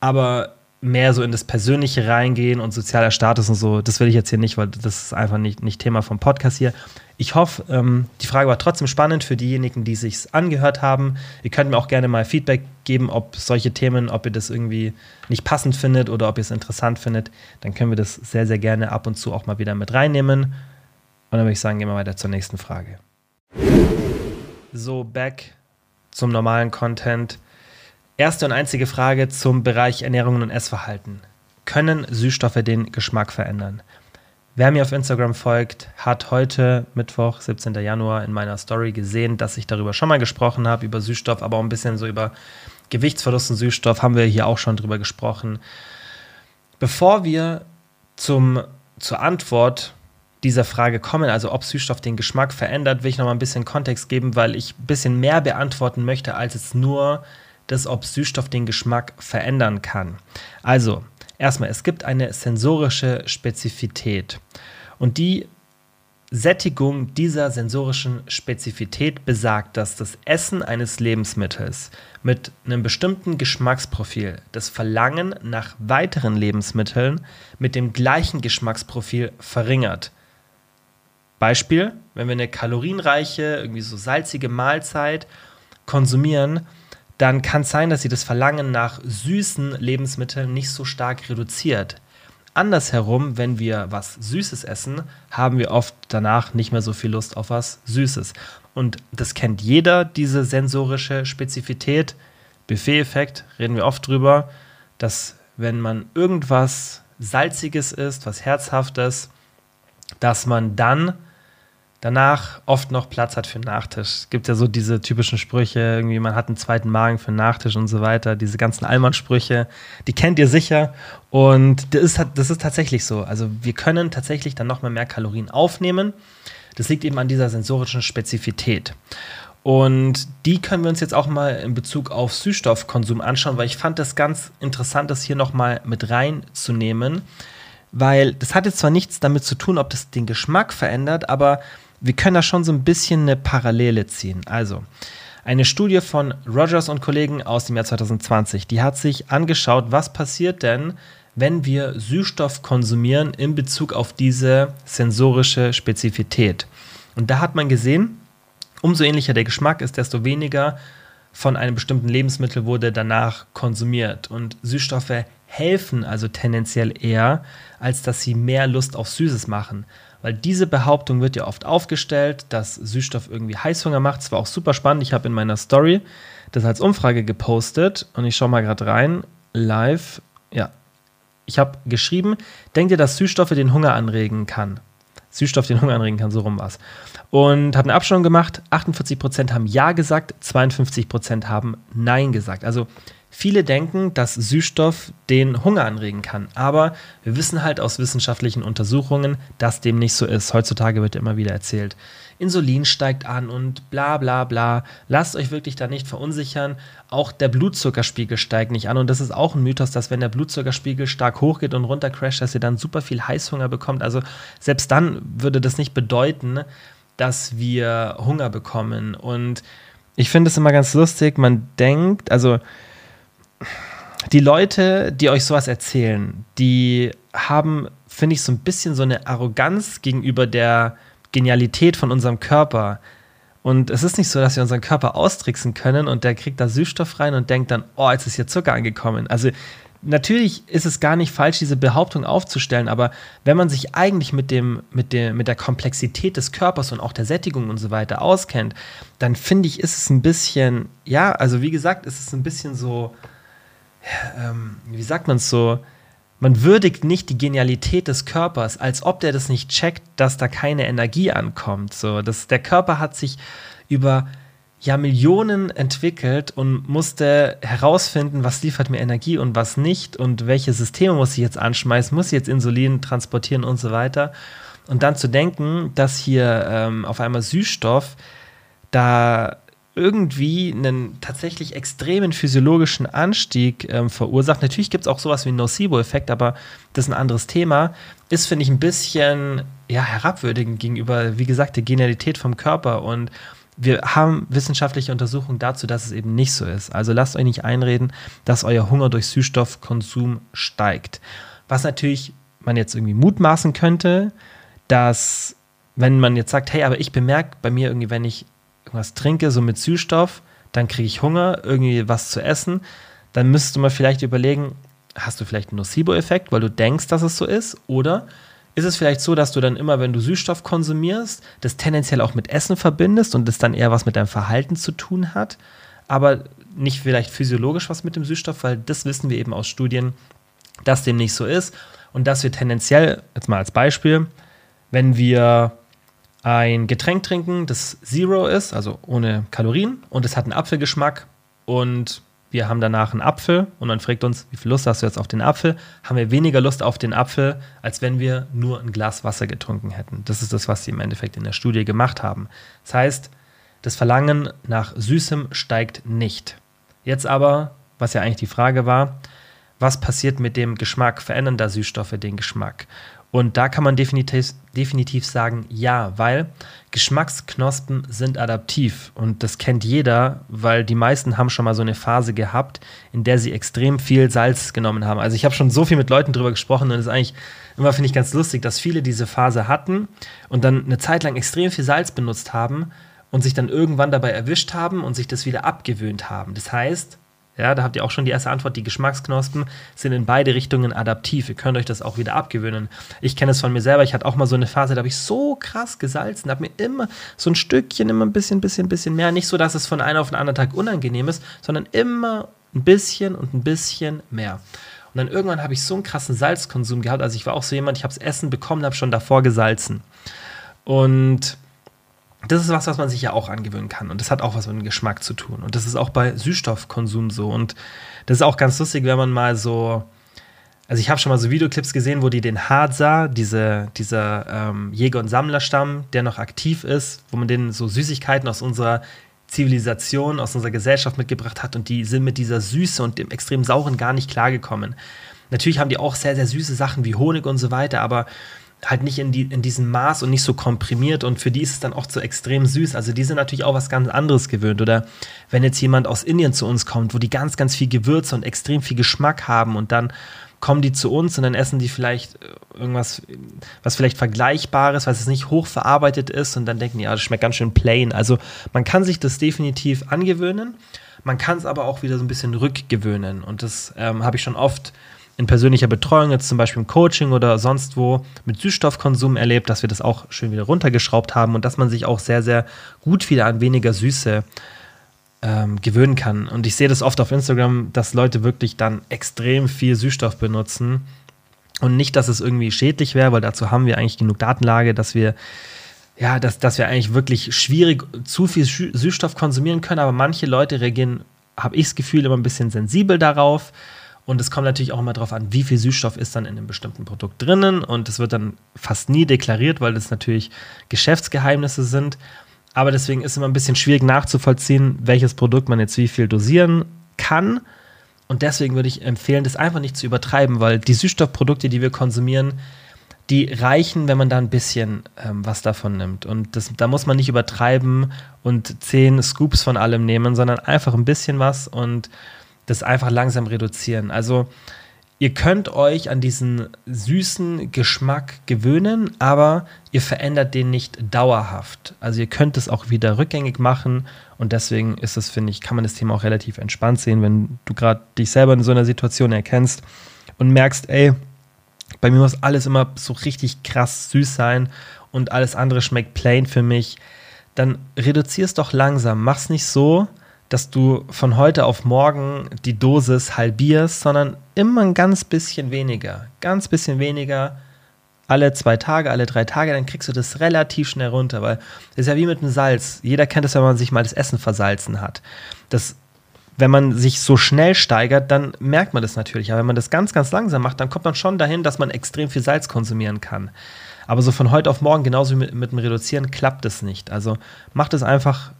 aber mehr so in das Persönliche reingehen und sozialer Status und so, das will ich jetzt hier nicht, weil das ist einfach nicht, nicht Thema vom Podcast hier. Ich hoffe, ähm, die Frage war trotzdem spannend für diejenigen, die sich angehört haben. Ihr könnt mir auch gerne mal Feedback geben, ob solche Themen, ob ihr das irgendwie nicht passend findet oder ob ihr es interessant findet. Dann können wir das sehr, sehr gerne ab und zu auch mal wieder mit reinnehmen. Und dann würde ich sagen, gehen wir weiter zur nächsten Frage. So, back zum normalen Content. Erste und einzige Frage zum Bereich Ernährung und Essverhalten. Können Süßstoffe den Geschmack verändern? Wer mir auf Instagram folgt, hat heute, Mittwoch, 17. Januar, in meiner Story gesehen, dass ich darüber schon mal gesprochen habe, über Süßstoff, aber auch ein bisschen so über Gewichtsverlust und Süßstoff haben wir hier auch schon drüber gesprochen. Bevor wir zum, zur Antwort dieser Frage kommen, also ob Süßstoff den Geschmack verändert, will ich noch mal ein bisschen Kontext geben, weil ich ein bisschen mehr beantworten möchte, als jetzt nur das, ob Süßstoff den Geschmack verändern kann. Also, erstmal, es gibt eine sensorische Spezifität. Und die Sättigung dieser sensorischen Spezifität besagt, dass das Essen eines Lebensmittels mit einem bestimmten Geschmacksprofil das Verlangen nach weiteren Lebensmitteln mit dem gleichen Geschmacksprofil verringert. Beispiel, wenn wir eine kalorienreiche, irgendwie so salzige Mahlzeit konsumieren, dann kann es sein, dass sie das Verlangen nach süßen Lebensmitteln nicht so stark reduziert. Andersherum, wenn wir was Süßes essen, haben wir oft danach nicht mehr so viel Lust auf was Süßes. Und das kennt jeder, diese sensorische Spezifität. Buffet-Effekt, reden wir oft drüber, dass wenn man irgendwas Salziges isst, was Herzhaftes, dass man dann danach oft noch Platz hat für einen Nachtisch. Es gibt ja so diese typischen Sprüche, irgendwie man hat einen zweiten Magen für einen Nachtisch und so weiter, diese ganzen Allmann-Sprüche, die kennt ihr sicher und das ist, das ist tatsächlich so. Also wir können tatsächlich dann nochmal mehr Kalorien aufnehmen. Das liegt eben an dieser sensorischen Spezifität. Und die können wir uns jetzt auch mal in Bezug auf Süßstoffkonsum anschauen, weil ich fand das ganz interessant, das hier nochmal mit reinzunehmen, weil das hat jetzt zwar nichts damit zu tun, ob das den Geschmack verändert, aber wir können da schon so ein bisschen eine Parallele ziehen. Also, eine Studie von Rogers und Kollegen aus dem Jahr 2020, die hat sich angeschaut, was passiert denn, wenn wir Süßstoff konsumieren in Bezug auf diese sensorische Spezifität. Und da hat man gesehen, umso ähnlicher der Geschmack ist, desto weniger von einem bestimmten Lebensmittel wurde danach konsumiert. Und Süßstoffe helfen also tendenziell eher, als dass sie mehr Lust auf Süßes machen. Weil diese Behauptung wird ja oft aufgestellt, dass Süßstoff irgendwie Heißhunger macht. Das war auch super spannend. Ich habe in meiner Story das als Umfrage gepostet und ich schaue mal gerade rein. Live. Ja. Ich habe geschrieben, denkt ihr, dass Süßstoffe den Hunger anregen kann? Süßstoff den Hunger anregen kann, so rum was. Und habe eine Abstimmung gemacht. 48% haben Ja gesagt, 52% haben Nein gesagt. Also Viele denken, dass Süßstoff den Hunger anregen kann, aber wir wissen halt aus wissenschaftlichen Untersuchungen, dass dem nicht so ist. Heutzutage wird immer wieder erzählt, Insulin steigt an und bla bla bla. Lasst euch wirklich da nicht verunsichern. Auch der Blutzuckerspiegel steigt nicht an und das ist auch ein Mythos, dass wenn der Blutzuckerspiegel stark hochgeht und runter crasht, dass ihr dann super viel Heißhunger bekommt. Also selbst dann würde das nicht bedeuten, dass wir Hunger bekommen. Und ich finde es immer ganz lustig, man denkt, also die Leute, die euch sowas erzählen, die haben, finde ich, so ein bisschen so eine Arroganz gegenüber der Genialität von unserem Körper. Und es ist nicht so, dass wir unseren Körper austricksen können und der kriegt da Süßstoff rein und denkt dann, oh, jetzt ist hier Zucker angekommen. Also natürlich ist es gar nicht falsch, diese Behauptung aufzustellen, aber wenn man sich eigentlich mit, dem, mit, der, mit der Komplexität des Körpers und auch der Sättigung und so weiter auskennt, dann finde ich, ist es ein bisschen, ja, also wie gesagt, ist es ein bisschen so, ähm, wie sagt man es so, man würdigt nicht die Genialität des Körpers, als ob der das nicht checkt, dass da keine Energie ankommt. So, das, der Körper hat sich über ja, Millionen entwickelt und musste herausfinden, was liefert mir Energie und was nicht und welche Systeme muss ich jetzt anschmeißen, muss ich jetzt Insulin transportieren und so weiter. Und dann zu denken, dass hier ähm, auf einmal Süßstoff da irgendwie einen tatsächlich extremen physiologischen Anstieg ähm, verursacht. Natürlich gibt es auch sowas wie einen Nocebo-Effekt, aber das ist ein anderes Thema. Ist, finde ich, ein bisschen ja, herabwürdigend gegenüber, wie gesagt, der Genialität vom Körper. Und wir haben wissenschaftliche Untersuchungen dazu, dass es eben nicht so ist. Also lasst euch nicht einreden, dass euer Hunger durch Süßstoffkonsum steigt. Was natürlich man jetzt irgendwie mutmaßen könnte, dass wenn man jetzt sagt, hey, aber ich bemerke bei mir irgendwie, wenn ich irgendwas trinke, so mit Süßstoff, dann kriege ich Hunger, irgendwie was zu essen, dann müsstest du mal vielleicht überlegen, hast du vielleicht einen Nocebo-Effekt, weil du denkst, dass es so ist, oder ist es vielleicht so, dass du dann immer, wenn du Süßstoff konsumierst, das tendenziell auch mit Essen verbindest und das dann eher was mit deinem Verhalten zu tun hat, aber nicht vielleicht physiologisch was mit dem Süßstoff, weil das wissen wir eben aus Studien, dass dem nicht so ist und dass wir tendenziell, jetzt mal als Beispiel, wenn wir ein Getränk trinken, das Zero ist, also ohne Kalorien, und es hat einen Apfelgeschmack und wir haben danach einen Apfel und man fragt uns, wie viel Lust hast du jetzt auf den Apfel, haben wir weniger Lust auf den Apfel, als wenn wir nur ein Glas Wasser getrunken hätten. Das ist das, was sie im Endeffekt in der Studie gemacht haben. Das heißt, das Verlangen nach Süßem steigt nicht. Jetzt aber, was ja eigentlich die Frage war, was passiert mit dem Geschmack? Verändern da Süßstoffe den Geschmack? Und da kann man definitiv, definitiv sagen, ja, weil Geschmacksknospen sind adaptiv. Und das kennt jeder, weil die meisten haben schon mal so eine Phase gehabt, in der sie extrem viel Salz genommen haben. Also ich habe schon so viel mit Leuten drüber gesprochen und es ist eigentlich immer, finde ich, ganz lustig, dass viele diese Phase hatten und dann eine Zeit lang extrem viel Salz benutzt haben und sich dann irgendwann dabei erwischt haben und sich das wieder abgewöhnt haben. Das heißt, ja, da habt ihr auch schon die erste Antwort. Die Geschmacksknospen sind in beide Richtungen adaptiv. Ihr könnt euch das auch wieder abgewöhnen. Ich kenne es von mir selber. Ich hatte auch mal so eine Phase, da habe ich so krass gesalzen, habe mir immer so ein Stückchen, immer ein bisschen, bisschen, bisschen mehr. Nicht so, dass es von einem auf den anderen Tag unangenehm ist, sondern immer ein bisschen und ein bisschen mehr. Und dann irgendwann habe ich so einen krassen Salzkonsum gehabt. Also ich war auch so jemand, ich habe das Essen bekommen, habe schon davor gesalzen. Und das ist was, was man sich ja auch angewöhnen kann. Und das hat auch was mit dem Geschmack zu tun. Und das ist auch bei Süßstoffkonsum so. Und das ist auch ganz lustig, wenn man mal so. Also ich habe schon mal so Videoclips gesehen, wo die den Hadza, diese, dieser ähm, Jäger- und Sammlerstamm, der noch aktiv ist, wo man denen so Süßigkeiten aus unserer Zivilisation, aus unserer Gesellschaft mitgebracht hat und die sind mit dieser Süße und dem extrem sauren gar nicht klargekommen. Natürlich haben die auch sehr, sehr süße Sachen wie Honig und so weiter, aber halt nicht in, die, in diesem Maß und nicht so komprimiert und für die ist es dann auch so extrem süß. Also die sind natürlich auch was ganz anderes gewöhnt. Oder wenn jetzt jemand aus Indien zu uns kommt, wo die ganz, ganz viel Gewürze und extrem viel Geschmack haben und dann kommen die zu uns und dann essen die vielleicht äh, irgendwas, was vielleicht Vergleichbares, was es nicht hochverarbeitet ist und dann denken die, ja, das schmeckt ganz schön plain. Also man kann sich das definitiv angewöhnen, man kann es aber auch wieder so ein bisschen rückgewöhnen und das ähm, habe ich schon oft in persönlicher Betreuung, jetzt zum Beispiel im Coaching oder sonst wo, mit Süßstoffkonsum erlebt, dass wir das auch schön wieder runtergeschraubt haben und dass man sich auch sehr, sehr gut wieder an weniger Süße ähm, gewöhnen kann. Und ich sehe das oft auf Instagram, dass Leute wirklich dann extrem viel Süßstoff benutzen. Und nicht, dass es irgendwie schädlich wäre, weil dazu haben wir eigentlich genug Datenlage, dass wir ja, dass, dass wir eigentlich wirklich schwierig zu viel Süßstoff konsumieren können, aber manche Leute reagieren, habe ich das Gefühl, immer ein bisschen sensibel darauf und es kommt natürlich auch immer darauf an, wie viel Süßstoff ist dann in einem bestimmten Produkt drinnen. Und es wird dann fast nie deklariert, weil das natürlich Geschäftsgeheimnisse sind. Aber deswegen ist es immer ein bisschen schwierig nachzuvollziehen, welches Produkt man jetzt wie viel dosieren kann. Und deswegen würde ich empfehlen, das einfach nicht zu übertreiben, weil die Süßstoffprodukte, die wir konsumieren, die reichen, wenn man da ein bisschen ähm, was davon nimmt. Und das, da muss man nicht übertreiben und zehn Scoops von allem nehmen, sondern einfach ein bisschen was und das einfach langsam reduzieren. Also ihr könnt euch an diesen süßen Geschmack gewöhnen, aber ihr verändert den nicht dauerhaft. Also ihr könnt es auch wieder rückgängig machen und deswegen ist es, finde ich, kann man das Thema auch relativ entspannt sehen, wenn du gerade dich selber in so einer Situation erkennst und merkst, ey, bei mir muss alles immer so richtig krass süß sein und alles andere schmeckt plain für mich, dann reduzier es doch langsam. Mach's nicht so, dass du von heute auf morgen die Dosis halbierst, sondern immer ein ganz bisschen weniger. Ganz bisschen weniger. Alle zwei Tage, alle drei Tage, dann kriegst du das relativ schnell runter, weil das ist ja wie mit dem Salz. Jeder kennt es, wenn man sich mal das Essen versalzen hat. Das, wenn man sich so schnell steigert, dann merkt man das natürlich. Aber wenn man das ganz, ganz langsam macht, dann kommt man schon dahin, dass man extrem viel Salz konsumieren kann. Aber so von heute auf morgen, genauso wie mit, mit dem Reduzieren, klappt es nicht. Also macht es einfach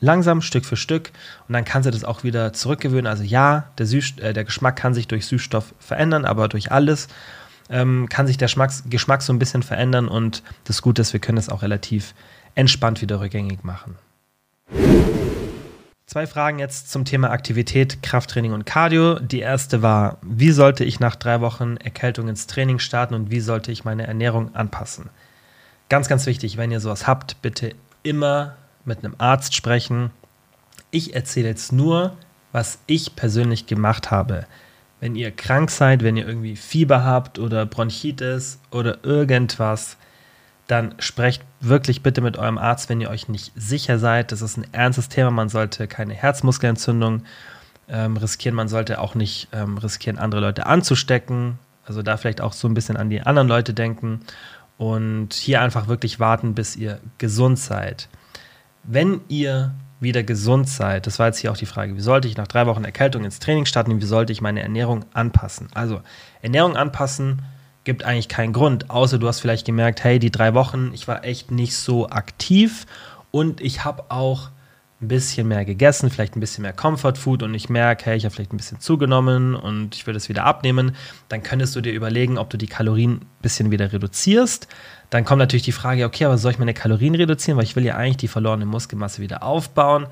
langsam, Stück für Stück. Und dann kannst du das auch wieder zurückgewöhnen. Also ja, der, Süß äh, der Geschmack kann sich durch Süßstoff verändern, aber durch alles ähm, kann sich der Schmacks Geschmack so ein bisschen verändern. Und das Gute ist, wir können es auch relativ entspannt wieder rückgängig machen. Zwei Fragen jetzt zum Thema Aktivität, Krafttraining und Cardio. Die erste war, wie sollte ich nach drei Wochen Erkältung ins Training starten und wie sollte ich meine Ernährung anpassen? Ganz, ganz wichtig, wenn ihr sowas habt, bitte immer mit einem Arzt sprechen. Ich erzähle jetzt nur, was ich persönlich gemacht habe. Wenn ihr krank seid, wenn ihr irgendwie Fieber habt oder Bronchitis oder irgendwas, dann sprecht wirklich bitte mit eurem Arzt, wenn ihr euch nicht sicher seid. Das ist ein ernstes Thema. Man sollte keine Herzmuskelentzündung ähm, riskieren. Man sollte auch nicht ähm, riskieren, andere Leute anzustecken. Also da vielleicht auch so ein bisschen an die anderen Leute denken. Und hier einfach wirklich warten, bis ihr gesund seid. Wenn ihr wieder gesund seid, das war jetzt hier auch die Frage, wie sollte ich nach drei Wochen Erkältung ins Training starten wie sollte ich meine Ernährung anpassen? Also Ernährung anpassen gibt eigentlich keinen Grund, außer du hast vielleicht gemerkt, hey, die drei Wochen, ich war echt nicht so aktiv und ich habe auch ein bisschen mehr gegessen, vielleicht ein bisschen mehr Comfort Food und ich merke, hey, ich habe vielleicht ein bisschen zugenommen und ich will es wieder abnehmen, dann könntest du dir überlegen, ob du die Kalorien ein bisschen wieder reduzierst. Dann kommt natürlich die Frage, okay, aber soll ich meine Kalorien reduzieren, weil ich will ja eigentlich die verlorene Muskelmasse wieder aufbauen.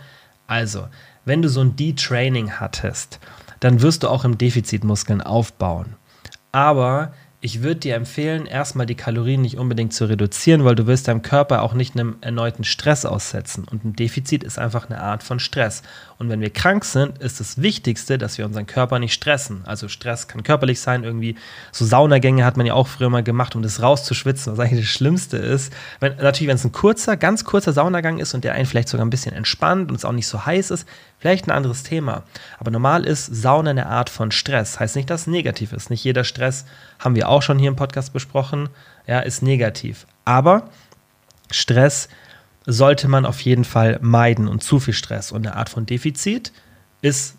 Also, wenn du so ein Detraining hattest, dann wirst du auch im Defizit Muskeln aufbauen. Aber ich würde dir empfehlen, erstmal die Kalorien nicht unbedingt zu reduzieren, weil du wirst deinem Körper auch nicht einem erneuten Stress aussetzen. Und ein Defizit ist einfach eine Art von Stress. Und wenn wir krank sind, ist das Wichtigste, dass wir unseren Körper nicht stressen. Also Stress kann körperlich sein, irgendwie so Saunagänge hat man ja auch früher mal gemacht, um das rauszuschwitzen, was eigentlich das Schlimmste ist. Wenn, natürlich, wenn es ein kurzer, ganz kurzer Saunagang ist und der einen vielleicht sogar ein bisschen entspannt und es auch nicht so heiß ist, Vielleicht ein anderes Thema. Aber normal ist Sauna eine Art von Stress. Heißt nicht, dass es negativ ist. Nicht jeder Stress, haben wir auch schon hier im Podcast besprochen, ja, ist negativ. Aber Stress sollte man auf jeden Fall meiden und zu viel Stress. Und eine Art von Defizit ist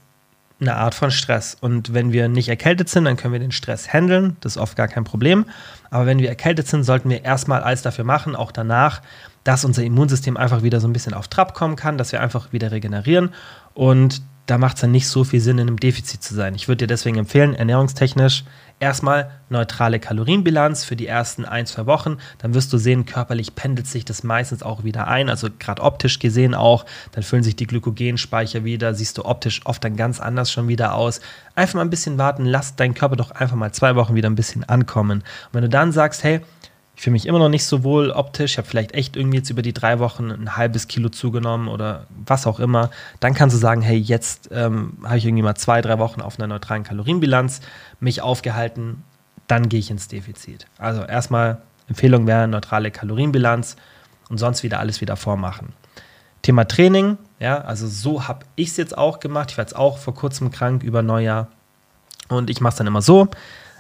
eine Art von Stress. Und wenn wir nicht erkältet sind, dann können wir den Stress handeln. Das ist oft gar kein Problem. Aber wenn wir erkältet sind, sollten wir erstmal alles dafür machen, auch danach, dass unser Immunsystem einfach wieder so ein bisschen auf Trab kommen kann, dass wir einfach wieder regenerieren. Und da macht es dann nicht so viel Sinn, in einem Defizit zu sein. Ich würde dir deswegen empfehlen, ernährungstechnisch erstmal neutrale Kalorienbilanz für die ersten ein, zwei Wochen. Dann wirst du sehen, körperlich pendelt sich das meistens auch wieder ein. Also gerade optisch gesehen auch. Dann füllen sich die Glykogenspeicher wieder. Siehst du optisch oft dann ganz anders schon wieder aus. Einfach mal ein bisschen warten. Lass deinen Körper doch einfach mal zwei Wochen wieder ein bisschen ankommen. Und wenn du dann sagst, hey, ich fühle mich immer noch nicht so wohl optisch. Ich habe vielleicht echt irgendwie jetzt über die drei Wochen ein halbes Kilo zugenommen oder was auch immer. Dann kannst du sagen, hey, jetzt ähm, habe ich irgendwie mal zwei, drei Wochen auf einer neutralen Kalorienbilanz mich aufgehalten. Dann gehe ich ins Defizit. Also erstmal Empfehlung wäre neutrale Kalorienbilanz und sonst wieder alles wieder vormachen. Thema Training, ja, also so habe ich es jetzt auch gemacht. Ich war jetzt auch vor kurzem krank über Neujahr und ich mache es dann immer so.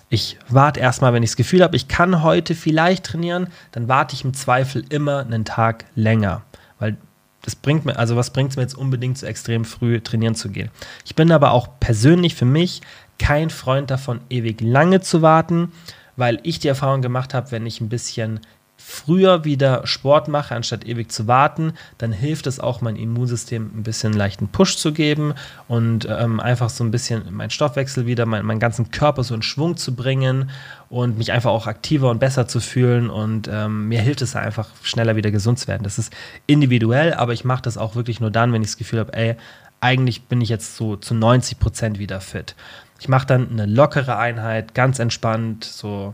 Ich warte erstmal, wenn ich das Gefühl habe, ich kann heute vielleicht trainieren, dann warte ich im Zweifel immer einen Tag länger. Weil das bringt mir, also was bringt es mir jetzt unbedingt so extrem früh trainieren zu gehen? Ich bin aber auch persönlich für mich kein Freund davon, ewig lange zu warten, weil ich die Erfahrung gemacht habe, wenn ich ein bisschen früher wieder Sport mache, anstatt ewig zu warten, dann hilft es auch, mein Immunsystem ein bisschen leichten Push zu geben und ähm, einfach so ein bisschen meinen Stoffwechsel wieder, mein, meinen ganzen Körper so in Schwung zu bringen und mich einfach auch aktiver und besser zu fühlen. Und ähm, mir hilft es einfach, schneller wieder gesund zu werden. Das ist individuell, aber ich mache das auch wirklich nur dann, wenn ich das Gefühl habe, ey, eigentlich bin ich jetzt so zu 90 Prozent wieder fit. Ich mache dann eine lockere Einheit, ganz entspannt, so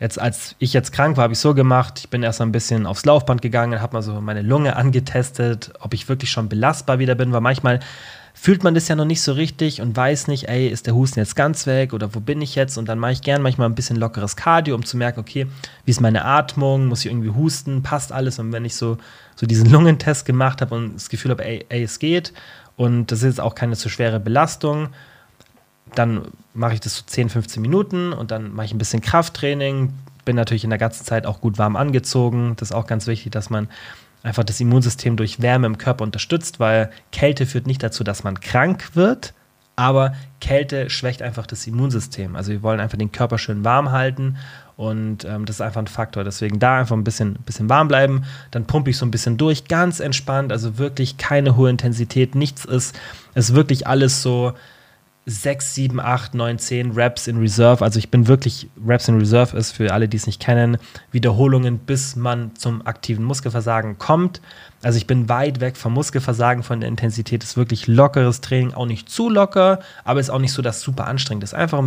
Jetzt, als ich jetzt krank war, habe ich so gemacht, ich bin erst ein bisschen aufs Laufband gegangen, habe mal so meine Lunge angetestet, ob ich wirklich schon belastbar wieder bin, weil manchmal fühlt man das ja noch nicht so richtig und weiß nicht, ey, ist der Husten jetzt ganz weg oder wo bin ich jetzt? Und dann mache ich gern manchmal ein bisschen lockeres Cardio, um zu merken, okay, wie ist meine Atmung, muss ich irgendwie husten, passt alles. Und wenn ich so, so diesen Lungentest gemacht habe und das Gefühl habe, ey, ey, es geht und das ist jetzt auch keine zu schwere Belastung, dann mache ich das so 10, 15 Minuten und dann mache ich ein bisschen Krafttraining. Bin natürlich in der ganzen Zeit auch gut warm angezogen. Das ist auch ganz wichtig, dass man einfach das Immunsystem durch Wärme im Körper unterstützt, weil Kälte führt nicht dazu, dass man krank wird, aber Kälte schwächt einfach das Immunsystem. Also wir wollen einfach den Körper schön warm halten Und ähm, das ist einfach ein Faktor. Deswegen da einfach ein bisschen, bisschen warm bleiben. Dann pumpe ich so ein bisschen durch, ganz entspannt. Also wirklich keine hohe Intensität, nichts ist. Ist wirklich alles so 6, 7, 8, 9, 10 Reps in Reserve. Also ich bin wirklich, Reps in Reserve ist für alle, die es nicht kennen, Wiederholungen, bis man zum aktiven Muskelversagen kommt. Also ich bin weit weg vom Muskelversagen, von der Intensität. Ist wirklich lockeres Training, auch nicht zu locker, aber ist auch nicht so, dass super anstrengend ist. Einfach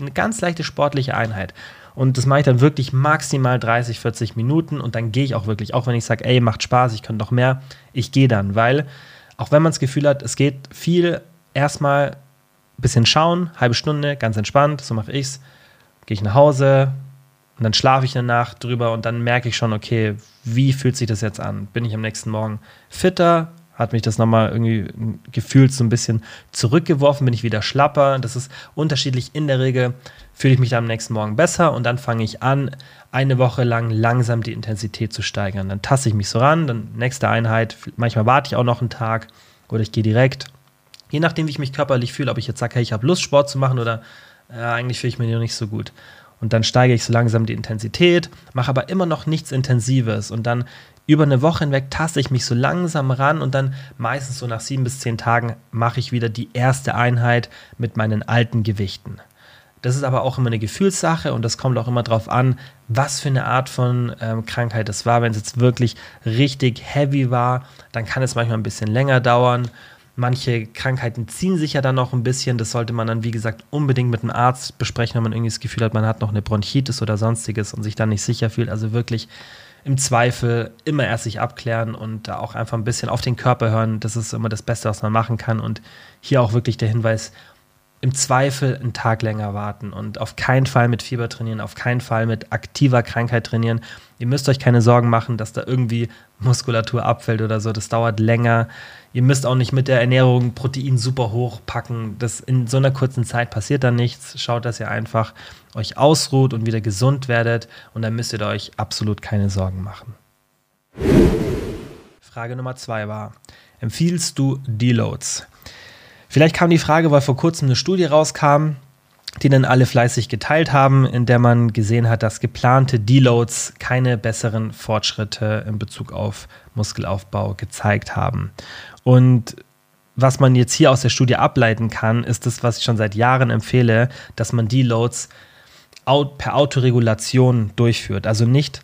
eine ganz leichte sportliche Einheit. Und das mache ich dann wirklich maximal 30, 40 Minuten und dann gehe ich auch wirklich, auch wenn ich sage, ey, macht Spaß, ich könnte noch mehr, ich gehe dann, weil auch wenn man das Gefühl hat, es geht viel erstmal ein bisschen schauen, halbe Stunde, ganz entspannt, so mache ich es, gehe ich nach Hause und dann schlafe ich eine Nacht drüber und dann merke ich schon, okay, wie fühlt sich das jetzt an? Bin ich am nächsten Morgen fitter? Hat mich das nochmal irgendwie gefühlt so ein bisschen zurückgeworfen? Bin ich wieder schlapper? Das ist unterschiedlich. In der Regel fühle ich mich dann am nächsten Morgen besser und dann fange ich an, eine Woche lang langsam die Intensität zu steigern. Dann tasse ich mich so ran, dann nächste Einheit, manchmal warte ich auch noch einen Tag oder ich gehe direkt. Je nachdem, wie ich mich körperlich fühle, ob ich jetzt sage, hey, ich habe Lust, Sport zu machen oder äh, eigentlich fühle ich mich noch nicht so gut. Und dann steige ich so langsam die Intensität, mache aber immer noch nichts Intensives. Und dann über eine Woche hinweg taste ich mich so langsam ran und dann meistens so nach sieben bis zehn Tagen mache ich wieder die erste Einheit mit meinen alten Gewichten. Das ist aber auch immer eine Gefühlssache und das kommt auch immer darauf an, was für eine Art von ähm, Krankheit es war. Wenn es jetzt wirklich richtig heavy war, dann kann es manchmal ein bisschen länger dauern. Manche Krankheiten ziehen sich ja dann noch ein bisschen. Das sollte man dann, wie gesagt, unbedingt mit einem Arzt besprechen, wenn man irgendwie das Gefühl hat, man hat noch eine Bronchitis oder sonstiges und sich dann nicht sicher fühlt. Also wirklich im Zweifel immer erst sich abklären und da auch einfach ein bisschen auf den Körper hören. Das ist immer das Beste, was man machen kann. Und hier auch wirklich der Hinweis, im Zweifel einen Tag länger warten und auf keinen Fall mit Fieber trainieren, auf keinen Fall mit aktiver Krankheit trainieren. Ihr müsst euch keine Sorgen machen, dass da irgendwie Muskulatur abfällt oder so. Das dauert länger. Ihr müsst auch nicht mit der Ernährung Protein super hoch packen. Das in so einer kurzen Zeit passiert da nichts. Schaut, dass ihr einfach euch ausruht und wieder gesund werdet und dann müsst ihr euch absolut keine Sorgen machen. Frage Nummer zwei war: Empfiehlst du Deloads? Vielleicht kam die Frage, weil vor kurzem eine Studie rauskam, die dann alle fleißig geteilt haben, in der man gesehen hat, dass geplante Deloads keine besseren Fortschritte in Bezug auf Muskelaufbau gezeigt haben. Und was man jetzt hier aus der Studie ableiten kann, ist das, was ich schon seit Jahren empfehle, dass man Deloads per Autoregulation durchführt. Also nicht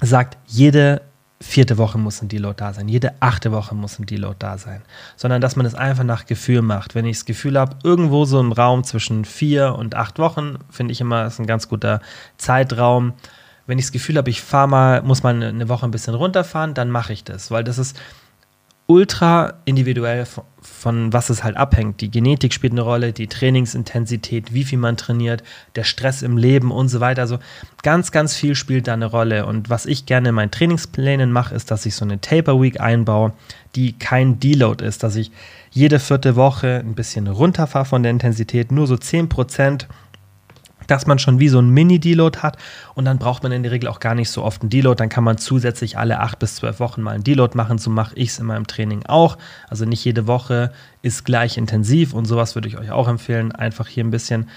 sagt, jede vierte Woche muss ein Deload da sein, jede achte Woche muss ein Deload da sein, sondern dass man es einfach nach Gefühl macht. Wenn ich das Gefühl habe, irgendwo so im Raum zwischen vier und acht Wochen, finde ich immer, ist ein ganz guter Zeitraum. Wenn ich das Gefühl habe, ich fahre mal, muss mal eine Woche ein bisschen runterfahren, dann mache ich das, weil das ist ultra individuell von, was es halt abhängt. Die Genetik spielt eine Rolle, die Trainingsintensität, wie viel man trainiert, der Stress im Leben und so weiter. Also ganz, ganz viel spielt da eine Rolle. Und was ich gerne in meinen Trainingsplänen mache, ist, dass ich so eine Taper Week einbaue, die kein Deload ist, dass ich jede vierte Woche ein bisschen runterfahre von der Intensität, nur so 10 Prozent dass man schon wie so ein Mini-Deload hat und dann braucht man in der Regel auch gar nicht so oft einen Deload. Dann kann man zusätzlich alle acht bis zwölf Wochen mal einen Deload machen. So mache ich es in meinem Training auch. Also nicht jede Woche ist gleich intensiv und sowas würde ich euch auch empfehlen. Einfach hier ein bisschen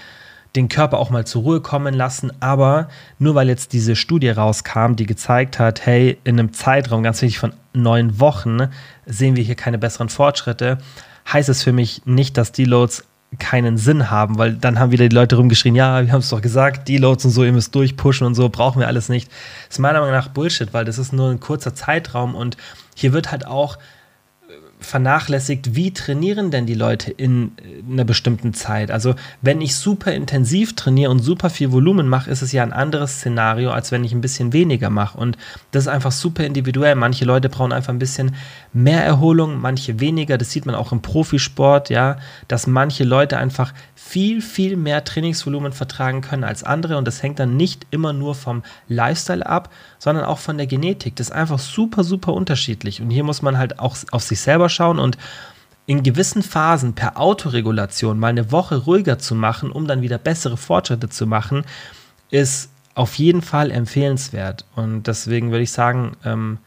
den Körper auch mal zur Ruhe kommen lassen. Aber nur weil jetzt diese Studie rauskam, die gezeigt hat, hey, in einem Zeitraum, ganz wichtig, von neun Wochen sehen wir hier keine besseren Fortschritte, heißt es für mich nicht, dass Deloads keinen Sinn haben, weil dann haben wieder die Leute rumgeschrien, ja, wir haben es doch gesagt, Deloads und so, ihr müsst durchpushen und so, brauchen wir alles nicht. Das ist meiner Meinung nach Bullshit, weil das ist nur ein kurzer Zeitraum und hier wird halt auch vernachlässigt, wie trainieren denn die Leute in einer bestimmten Zeit. Also wenn ich super intensiv trainiere und super viel Volumen mache, ist es ja ein anderes Szenario, als wenn ich ein bisschen weniger mache. Und das ist einfach super individuell. Manche Leute brauchen einfach ein bisschen mehr Erholung, manche weniger. Das sieht man auch im Profisport, ja, dass manche Leute einfach viel, viel mehr Trainingsvolumen vertragen können als andere. Und das hängt dann nicht immer nur vom Lifestyle ab, sondern auch von der Genetik. Das ist einfach super, super unterschiedlich. Und hier muss man halt auch auf sich selber schauen und in gewissen Phasen per Autoregulation mal eine Woche ruhiger zu machen, um dann wieder bessere Fortschritte zu machen, ist auf jeden Fall empfehlenswert. Und deswegen würde ich sagen, ähm,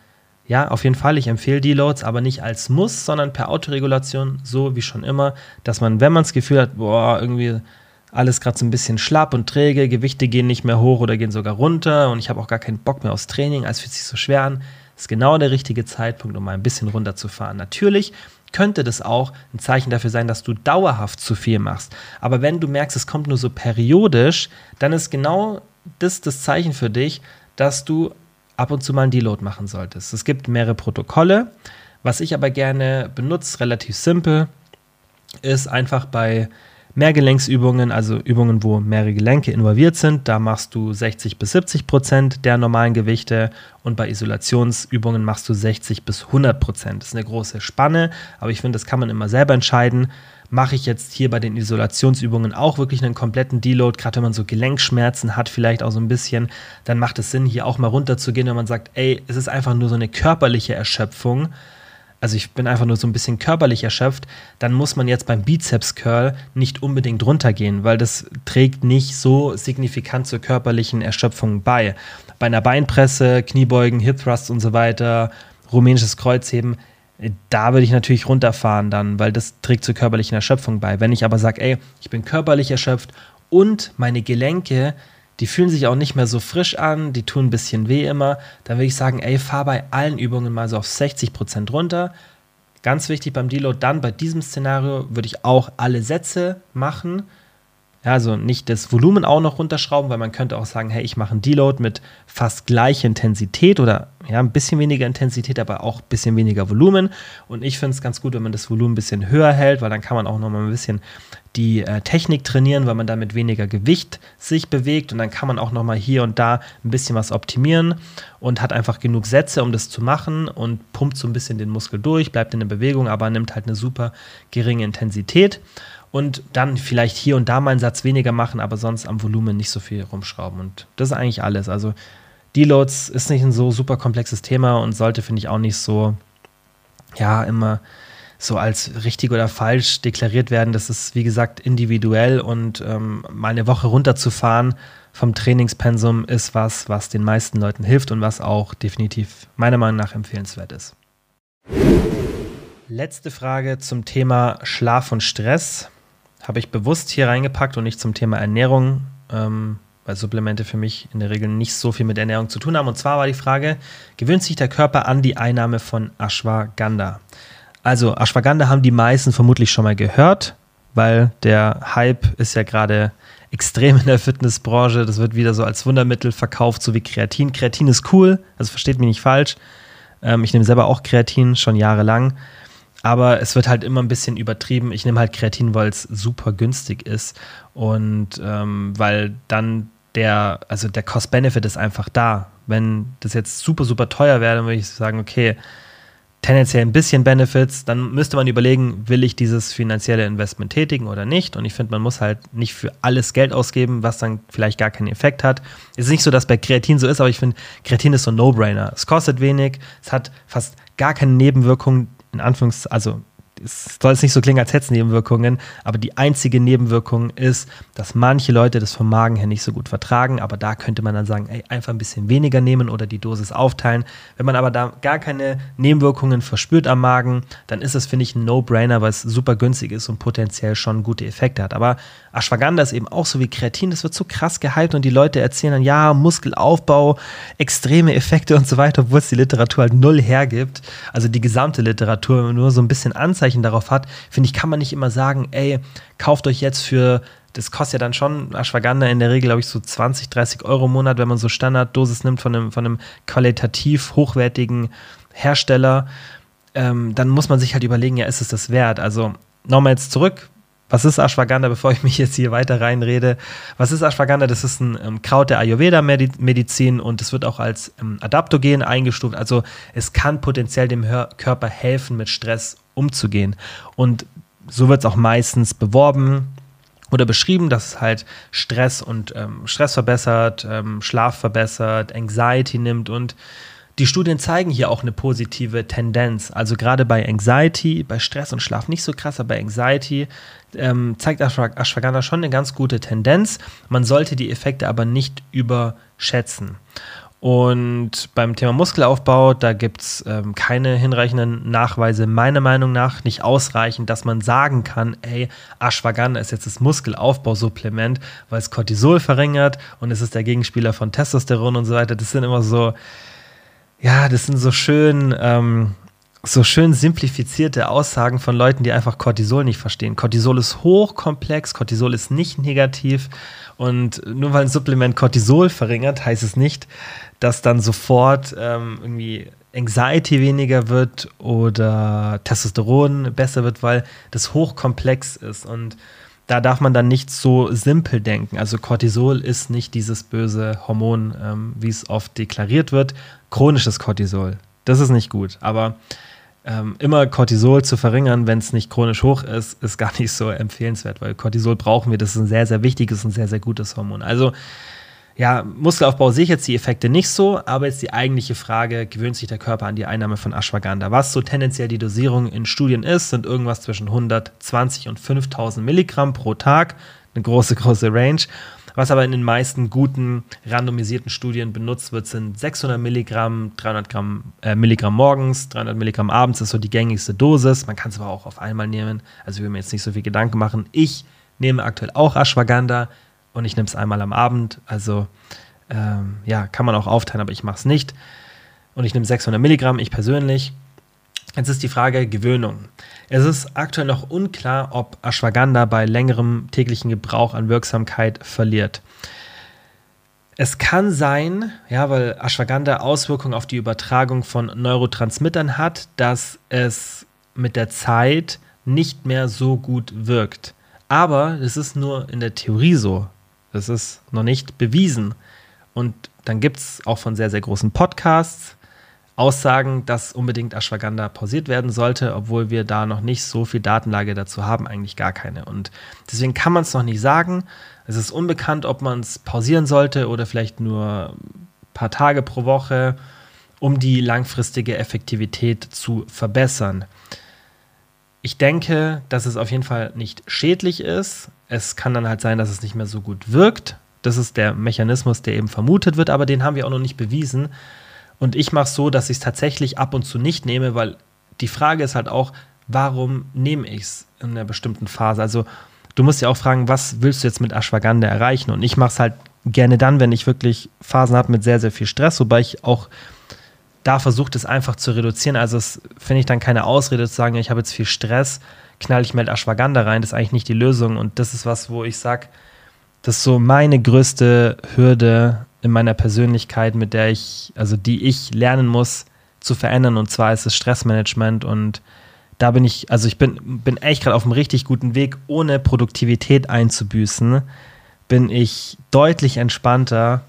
ja, auf jeden Fall, ich empfehle Deloads, aber nicht als Muss, sondern per Autoregulation, so wie schon immer, dass man, wenn man das Gefühl hat, boah, irgendwie alles gerade so ein bisschen schlapp und träge, Gewichte gehen nicht mehr hoch oder gehen sogar runter und ich habe auch gar keinen Bock mehr aufs Training, alles fühlt sich so schwer an. Das ist genau der richtige Zeitpunkt, um mal ein bisschen runterzufahren. Natürlich könnte das auch ein Zeichen dafür sein, dass du dauerhaft zu viel machst. Aber wenn du merkst, es kommt nur so periodisch, dann ist genau das das Zeichen für dich, dass du ab und zu mal ein Deload machen solltest. Es gibt mehrere Protokolle. Was ich aber gerne benutze, relativ simpel, ist einfach bei Mehrgelenksübungen, also Übungen, wo mehrere Gelenke involviert sind, da machst du 60 bis 70 Prozent der normalen Gewichte und bei Isolationsübungen machst du 60 bis 100 Prozent. Das ist eine große Spanne, aber ich finde, das kann man immer selber entscheiden. Mache ich jetzt hier bei den Isolationsübungen auch wirklich einen kompletten Deload, gerade wenn man so Gelenkschmerzen hat, vielleicht auch so ein bisschen, dann macht es Sinn, hier auch mal runterzugehen, wenn man sagt, ey, es ist einfach nur so eine körperliche Erschöpfung also ich bin einfach nur so ein bisschen körperlich erschöpft, dann muss man jetzt beim Bizeps Curl nicht unbedingt runtergehen, weil das trägt nicht so signifikant zur körperlichen Erschöpfung bei. Bei einer Beinpresse, Kniebeugen, Hip Thrust und so weiter, rumänisches Kreuzheben, äh, da würde ich natürlich runterfahren dann, weil das trägt zur körperlichen Erschöpfung bei. Wenn ich aber sage, ey, ich bin körperlich erschöpft und meine Gelenke die fühlen sich auch nicht mehr so frisch an, die tun ein bisschen weh immer, dann würde ich sagen, ey, fahr bei allen Übungen mal so auf 60% runter. Ganz wichtig beim Deload, dann bei diesem Szenario würde ich auch alle Sätze machen. Ja, also nicht das Volumen auch noch runterschrauben, weil man könnte auch sagen, hey, ich mache einen Deload mit fast gleicher Intensität oder ja, ein bisschen weniger Intensität, aber auch ein bisschen weniger Volumen. Und ich finde es ganz gut, wenn man das Volumen ein bisschen höher hält, weil dann kann man auch noch mal ein bisschen die äh, Technik trainieren, weil man damit weniger Gewicht sich bewegt und dann kann man auch noch mal hier und da ein bisschen was optimieren und hat einfach genug Sätze, um das zu machen und pumpt so ein bisschen den Muskel durch, bleibt in der Bewegung, aber nimmt halt eine super geringe Intensität und dann vielleicht hier und da mal einen Satz weniger machen, aber sonst am Volumen nicht so viel rumschrauben und das ist eigentlich alles. Also Deloads ist nicht ein so super komplexes Thema und sollte finde ich auch nicht so ja immer so als richtig oder falsch deklariert werden. Das ist, wie gesagt, individuell und ähm, mal eine Woche runterzufahren vom Trainingspensum ist was, was den meisten Leuten hilft und was auch definitiv meiner Meinung nach empfehlenswert ist. Letzte Frage zum Thema Schlaf und Stress. Habe ich bewusst hier reingepackt und nicht zum Thema Ernährung, ähm, weil Supplemente für mich in der Regel nicht so viel mit Ernährung zu tun haben. Und zwar war die Frage, gewöhnt sich der Körper an die Einnahme von Ashwagandha? Also Ashwagandha haben die meisten vermutlich schon mal gehört, weil der Hype ist ja gerade extrem in der Fitnessbranche. Das wird wieder so als Wundermittel verkauft, so wie Kreatin. Kreatin ist cool, also versteht mich nicht falsch. Ähm, ich nehme selber auch Kreatin schon jahrelang. Aber es wird halt immer ein bisschen übertrieben. Ich nehme halt Kreatin, weil es super günstig ist und ähm, weil dann der, also der Cost-Benefit ist einfach da. Wenn das jetzt super, super teuer wäre, dann würde ich sagen, okay, tendenziell ein bisschen Benefits, dann müsste man überlegen, will ich dieses finanzielle Investment tätigen oder nicht. Und ich finde, man muss halt nicht für alles Geld ausgeben, was dann vielleicht gar keinen Effekt hat. Es ist nicht so, dass bei Kreatin so ist, aber ich finde, Kreatin ist so ein No-Brainer. Es kostet wenig, es hat fast gar keine Nebenwirkungen, in Anführungs-, also es soll jetzt nicht so klingen, als hätte es Nebenwirkungen, aber die einzige Nebenwirkung ist, dass manche Leute das vom Magen her nicht so gut vertragen, aber da könnte man dann sagen, ey, einfach ein bisschen weniger nehmen oder die Dosis aufteilen. Wenn man aber da gar keine Nebenwirkungen verspürt am Magen, dann ist es, finde ich, ein No-Brainer, weil es super günstig ist und potenziell schon gute Effekte hat. Aber Ashwagandha ist eben auch so wie Kreatin, das wird so krass gehypt und die Leute erzählen dann, ja, Muskelaufbau, extreme Effekte und so weiter, obwohl es die Literatur halt null hergibt. Also die gesamte Literatur nur so ein bisschen Anzeichen Anzeichen darauf hat, finde ich, kann man nicht immer sagen, ey, kauft euch jetzt für das kostet ja dann schon Ashwagandha in der Regel, glaube ich, so 20, 30 Euro im Monat, wenn man so Standarddosis nimmt von einem, von einem qualitativ hochwertigen Hersteller. Ähm, dann muss man sich halt überlegen, ja, ist es das wert? Also nochmal jetzt zurück. Was ist Ashwagandha, bevor ich mich jetzt hier weiter reinrede? Was ist Ashwagandha? Das ist ein ähm, Kraut der Ayurveda-Medizin und es wird auch als ähm, Adaptogen eingestuft. Also es kann potenziell dem Hör Körper helfen, mit Stress umzugehen. Und so wird es auch meistens beworben oder beschrieben, dass es halt Stress und ähm, Stress verbessert, ähm, Schlaf verbessert, Anxiety nimmt und die Studien zeigen hier auch eine positive Tendenz. Also gerade bei Anxiety, bei Stress und Schlaf nicht so krass, aber bei Anxiety ähm, zeigt Ashwagandha schon eine ganz gute Tendenz. Man sollte die Effekte aber nicht überschätzen. Und beim Thema Muskelaufbau, da gibt es ähm, keine hinreichenden Nachweise, meiner Meinung nach nicht ausreichend, dass man sagen kann, ey, Ashwagandha ist jetzt das Muskelaufbausupplement, weil es Cortisol verringert und es ist der Gegenspieler von Testosteron und so weiter. Das sind immer so, ja, das sind so schön, ähm, so schön simplifizierte Aussagen von Leuten, die einfach Cortisol nicht verstehen. Cortisol ist hochkomplex, Cortisol ist nicht negativ und nur weil ein Supplement Cortisol verringert, heißt es nicht, dass dann sofort ähm, irgendwie Anxiety weniger wird oder Testosteron besser wird, weil das hochkomplex ist und da darf man dann nicht so simpel denken. Also Cortisol ist nicht dieses böse Hormon, ähm, wie es oft deklariert wird. Chronisches Cortisol, das ist nicht gut. Aber ähm, immer Cortisol zu verringern, wenn es nicht chronisch hoch ist, ist gar nicht so empfehlenswert, weil Cortisol brauchen wir. Das ist ein sehr, sehr wichtiges und sehr, sehr gutes Hormon. Also ja, Muskelaufbau sehe ich jetzt die Effekte nicht so, aber jetzt die eigentliche Frage, gewöhnt sich der Körper an die Einnahme von Ashwagandha? Was so tendenziell die Dosierung in Studien ist, sind irgendwas zwischen 120 und 5000 Milligramm pro Tag, eine große, große Range. Was aber in den meisten guten randomisierten Studien benutzt wird, sind 600 Milligramm, 300 Gramm, äh, Milligramm morgens, 300 Milligramm abends, das ist so die gängigste Dosis. Man kann es aber auch auf einmal nehmen. Also ich will mir jetzt nicht so viel Gedanken machen. Ich nehme aktuell auch Ashwagandha und ich nehme es einmal am Abend. Also ähm, ja, kann man auch aufteilen, aber ich mache es nicht. Und ich nehme 600 Milligramm, ich persönlich. Jetzt ist die Frage Gewöhnung. Es ist aktuell noch unklar, ob Ashwagandha bei längerem täglichen Gebrauch an Wirksamkeit verliert. Es kann sein, ja, weil Ashwagandha Auswirkungen auf die Übertragung von Neurotransmittern hat, dass es mit der Zeit nicht mehr so gut wirkt. Aber es ist nur in der Theorie so. Das ist noch nicht bewiesen. Und dann gibt es auch von sehr, sehr großen Podcasts Aussagen, dass unbedingt Ashwagandha pausiert werden sollte, obwohl wir da noch nicht so viel Datenlage dazu haben, eigentlich gar keine. Und deswegen kann man es noch nicht sagen. Es ist unbekannt, ob man es pausieren sollte oder vielleicht nur ein paar Tage pro Woche, um die langfristige Effektivität zu verbessern. Ich denke, dass es auf jeden Fall nicht schädlich ist. Es kann dann halt sein, dass es nicht mehr so gut wirkt. Das ist der Mechanismus, der eben vermutet wird, aber den haben wir auch noch nicht bewiesen. Und ich mache es so, dass ich es tatsächlich ab und zu nicht nehme, weil die Frage ist halt auch, warum nehme ich es in einer bestimmten Phase? Also du musst ja auch fragen, was willst du jetzt mit Ashwagandha erreichen? Und ich mache es halt gerne dann, wenn ich wirklich Phasen habe mit sehr, sehr viel Stress, wobei ich auch da versuche, es einfach zu reduzieren. Also es finde ich dann keine Ausrede zu sagen, ich habe jetzt viel Stress, knall ich mir Ashwagandha rein. Das ist eigentlich nicht die Lösung. Und das ist was, wo ich sage, das ist so meine größte Hürde in meiner Persönlichkeit, mit der ich, also die ich lernen muss zu verändern. Und zwar ist es Stressmanagement. Und da bin ich, also ich bin, bin echt gerade auf einem richtig guten Weg, ohne Produktivität einzubüßen, bin ich deutlich entspannter,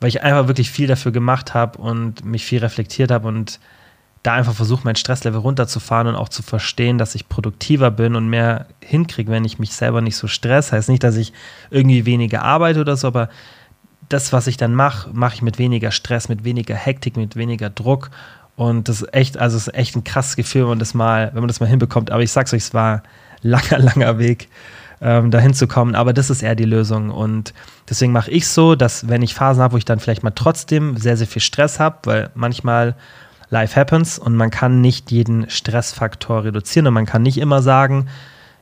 weil ich einfach wirklich viel dafür gemacht habe und mich viel reflektiert habe und da einfach versuche, mein Stresslevel runterzufahren und auch zu verstehen, dass ich produktiver bin und mehr hinkriege, wenn ich mich selber nicht so stress. Heißt nicht, dass ich irgendwie weniger arbeite oder so, aber das, was ich dann mache, mache ich mit weniger Stress, mit weniger Hektik, mit weniger Druck. Und das ist echt, also ist echt ein krasses Gefühl, wenn man das mal, wenn man das mal hinbekommt. Aber ich sag's euch, es war ein langer, langer Weg, ähm, dahin zu kommen. Aber das ist eher die Lösung. Und deswegen mache ich so, dass wenn ich Phasen habe, wo ich dann vielleicht mal trotzdem sehr, sehr viel Stress habe, weil manchmal life happens und man kann nicht jeden Stressfaktor reduzieren und man kann nicht immer sagen,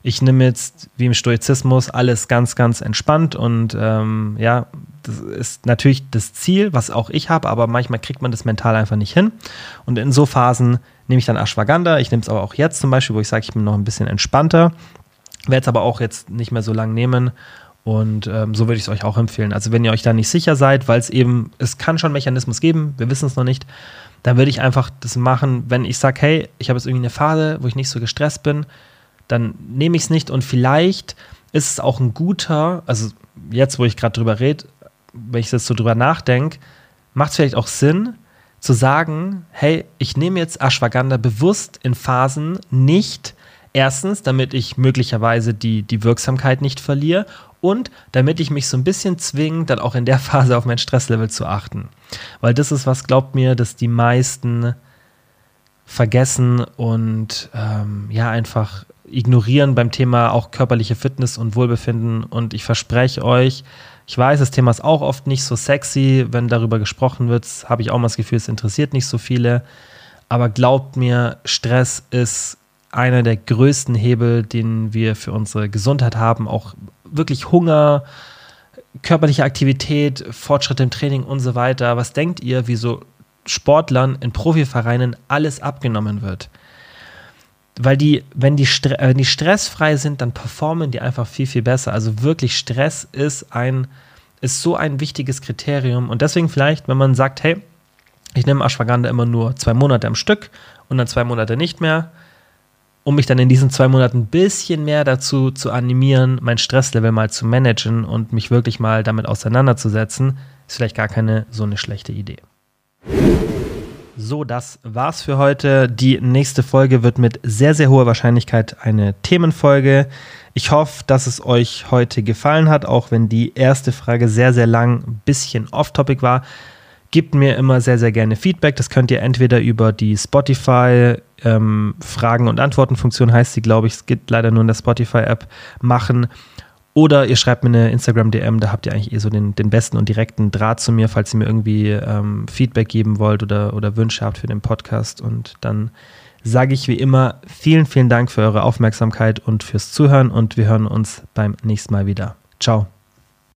ich nehme jetzt wie im Stoizismus alles ganz, ganz entspannt und ähm, ja, das ist natürlich das Ziel, was auch ich habe, aber manchmal kriegt man das mental einfach nicht hin. Und in so Phasen nehme ich dann Ashwagandha. Ich nehme es aber auch jetzt zum Beispiel, wo ich sage, ich bin noch ein bisschen entspannter. Werde es aber auch jetzt nicht mehr so lange nehmen. Und ähm, so würde ich es euch auch empfehlen. Also wenn ihr euch da nicht sicher seid, weil es eben, es kann schon Mechanismus geben, wir wissen es noch nicht, dann würde ich einfach das machen, wenn ich sage, hey, ich habe jetzt irgendwie eine Phase, wo ich nicht so gestresst bin, dann nehme ich es nicht und vielleicht ist es auch ein guter, also jetzt, wo ich gerade drüber rede, wenn ich jetzt so drüber nachdenke, macht es vielleicht auch Sinn, zu sagen, hey, ich nehme jetzt Ashwagandha bewusst in Phasen nicht, erstens, damit ich möglicherweise die, die Wirksamkeit nicht verliere und damit ich mich so ein bisschen zwinge, dann auch in der Phase auf mein Stresslevel zu achten. Weil das ist was, glaubt mir, dass die meisten vergessen und ähm, ja, einfach ignorieren beim Thema auch körperliche Fitness und Wohlbefinden. Und ich verspreche euch, Ich weiß, das Thema ist auch oft nicht so sexy, wenn darüber gesprochen wird, habe ich auch mal das Gefühl, es interessiert nicht so viele. Aber glaubt mir, Stress ist einer der größten Hebel, den wir für unsere Gesundheit haben. Auch wirklich Hunger, körperliche Aktivität, Fortschritte im Training und so weiter. Was denkt ihr, wieso Sportlern in Profivereinen alles abgenommen wird? Weil die, wenn die, wenn die stressfrei sind, dann performen die einfach viel, viel besser. Also wirklich Stress ist ein, ist so ein wichtiges Kriterium. Und deswegen vielleicht, wenn man sagt, hey, ich nehme Ashwagandha immer nur zwei Monate am Stück und dann zwei Monate nicht mehr, um mich dann in diesen zwei Monaten ein bisschen mehr dazu zu animieren, mein Stresslevel mal zu managen und mich wirklich mal damit auseinanderzusetzen, ist vielleicht gar keine so eine schlechte Idee. So, das war's für heute. Die nächste Folge wird mit sehr, sehr hoher Wahrscheinlichkeit eine Themenfolge. Ich hoffe, dass es euch heute gefallen hat, auch wenn die erste Frage sehr, sehr lang ein bisschen off-topic war. Gebt mir immer sehr, sehr gerne Feedback. Das könnt ihr entweder über die Spotify ähm, Fragen- und Antworten-Funktion, heißt sie, glaube ich, es gibt leider nur in der Spotify-App, machen. Oder ihr schreibt mir eine Instagram-DM, da habt ihr eigentlich eh so den, den besten und direkten Draht zu mir, falls ihr mir irgendwie ähm, Feedback geben wollt oder, oder Wünsche habt für den Podcast. Und dann sage ich wie immer vielen, vielen Dank für eure Aufmerksamkeit und fürs Zuhören und wir hören uns beim nächsten Mal wieder. Ciao.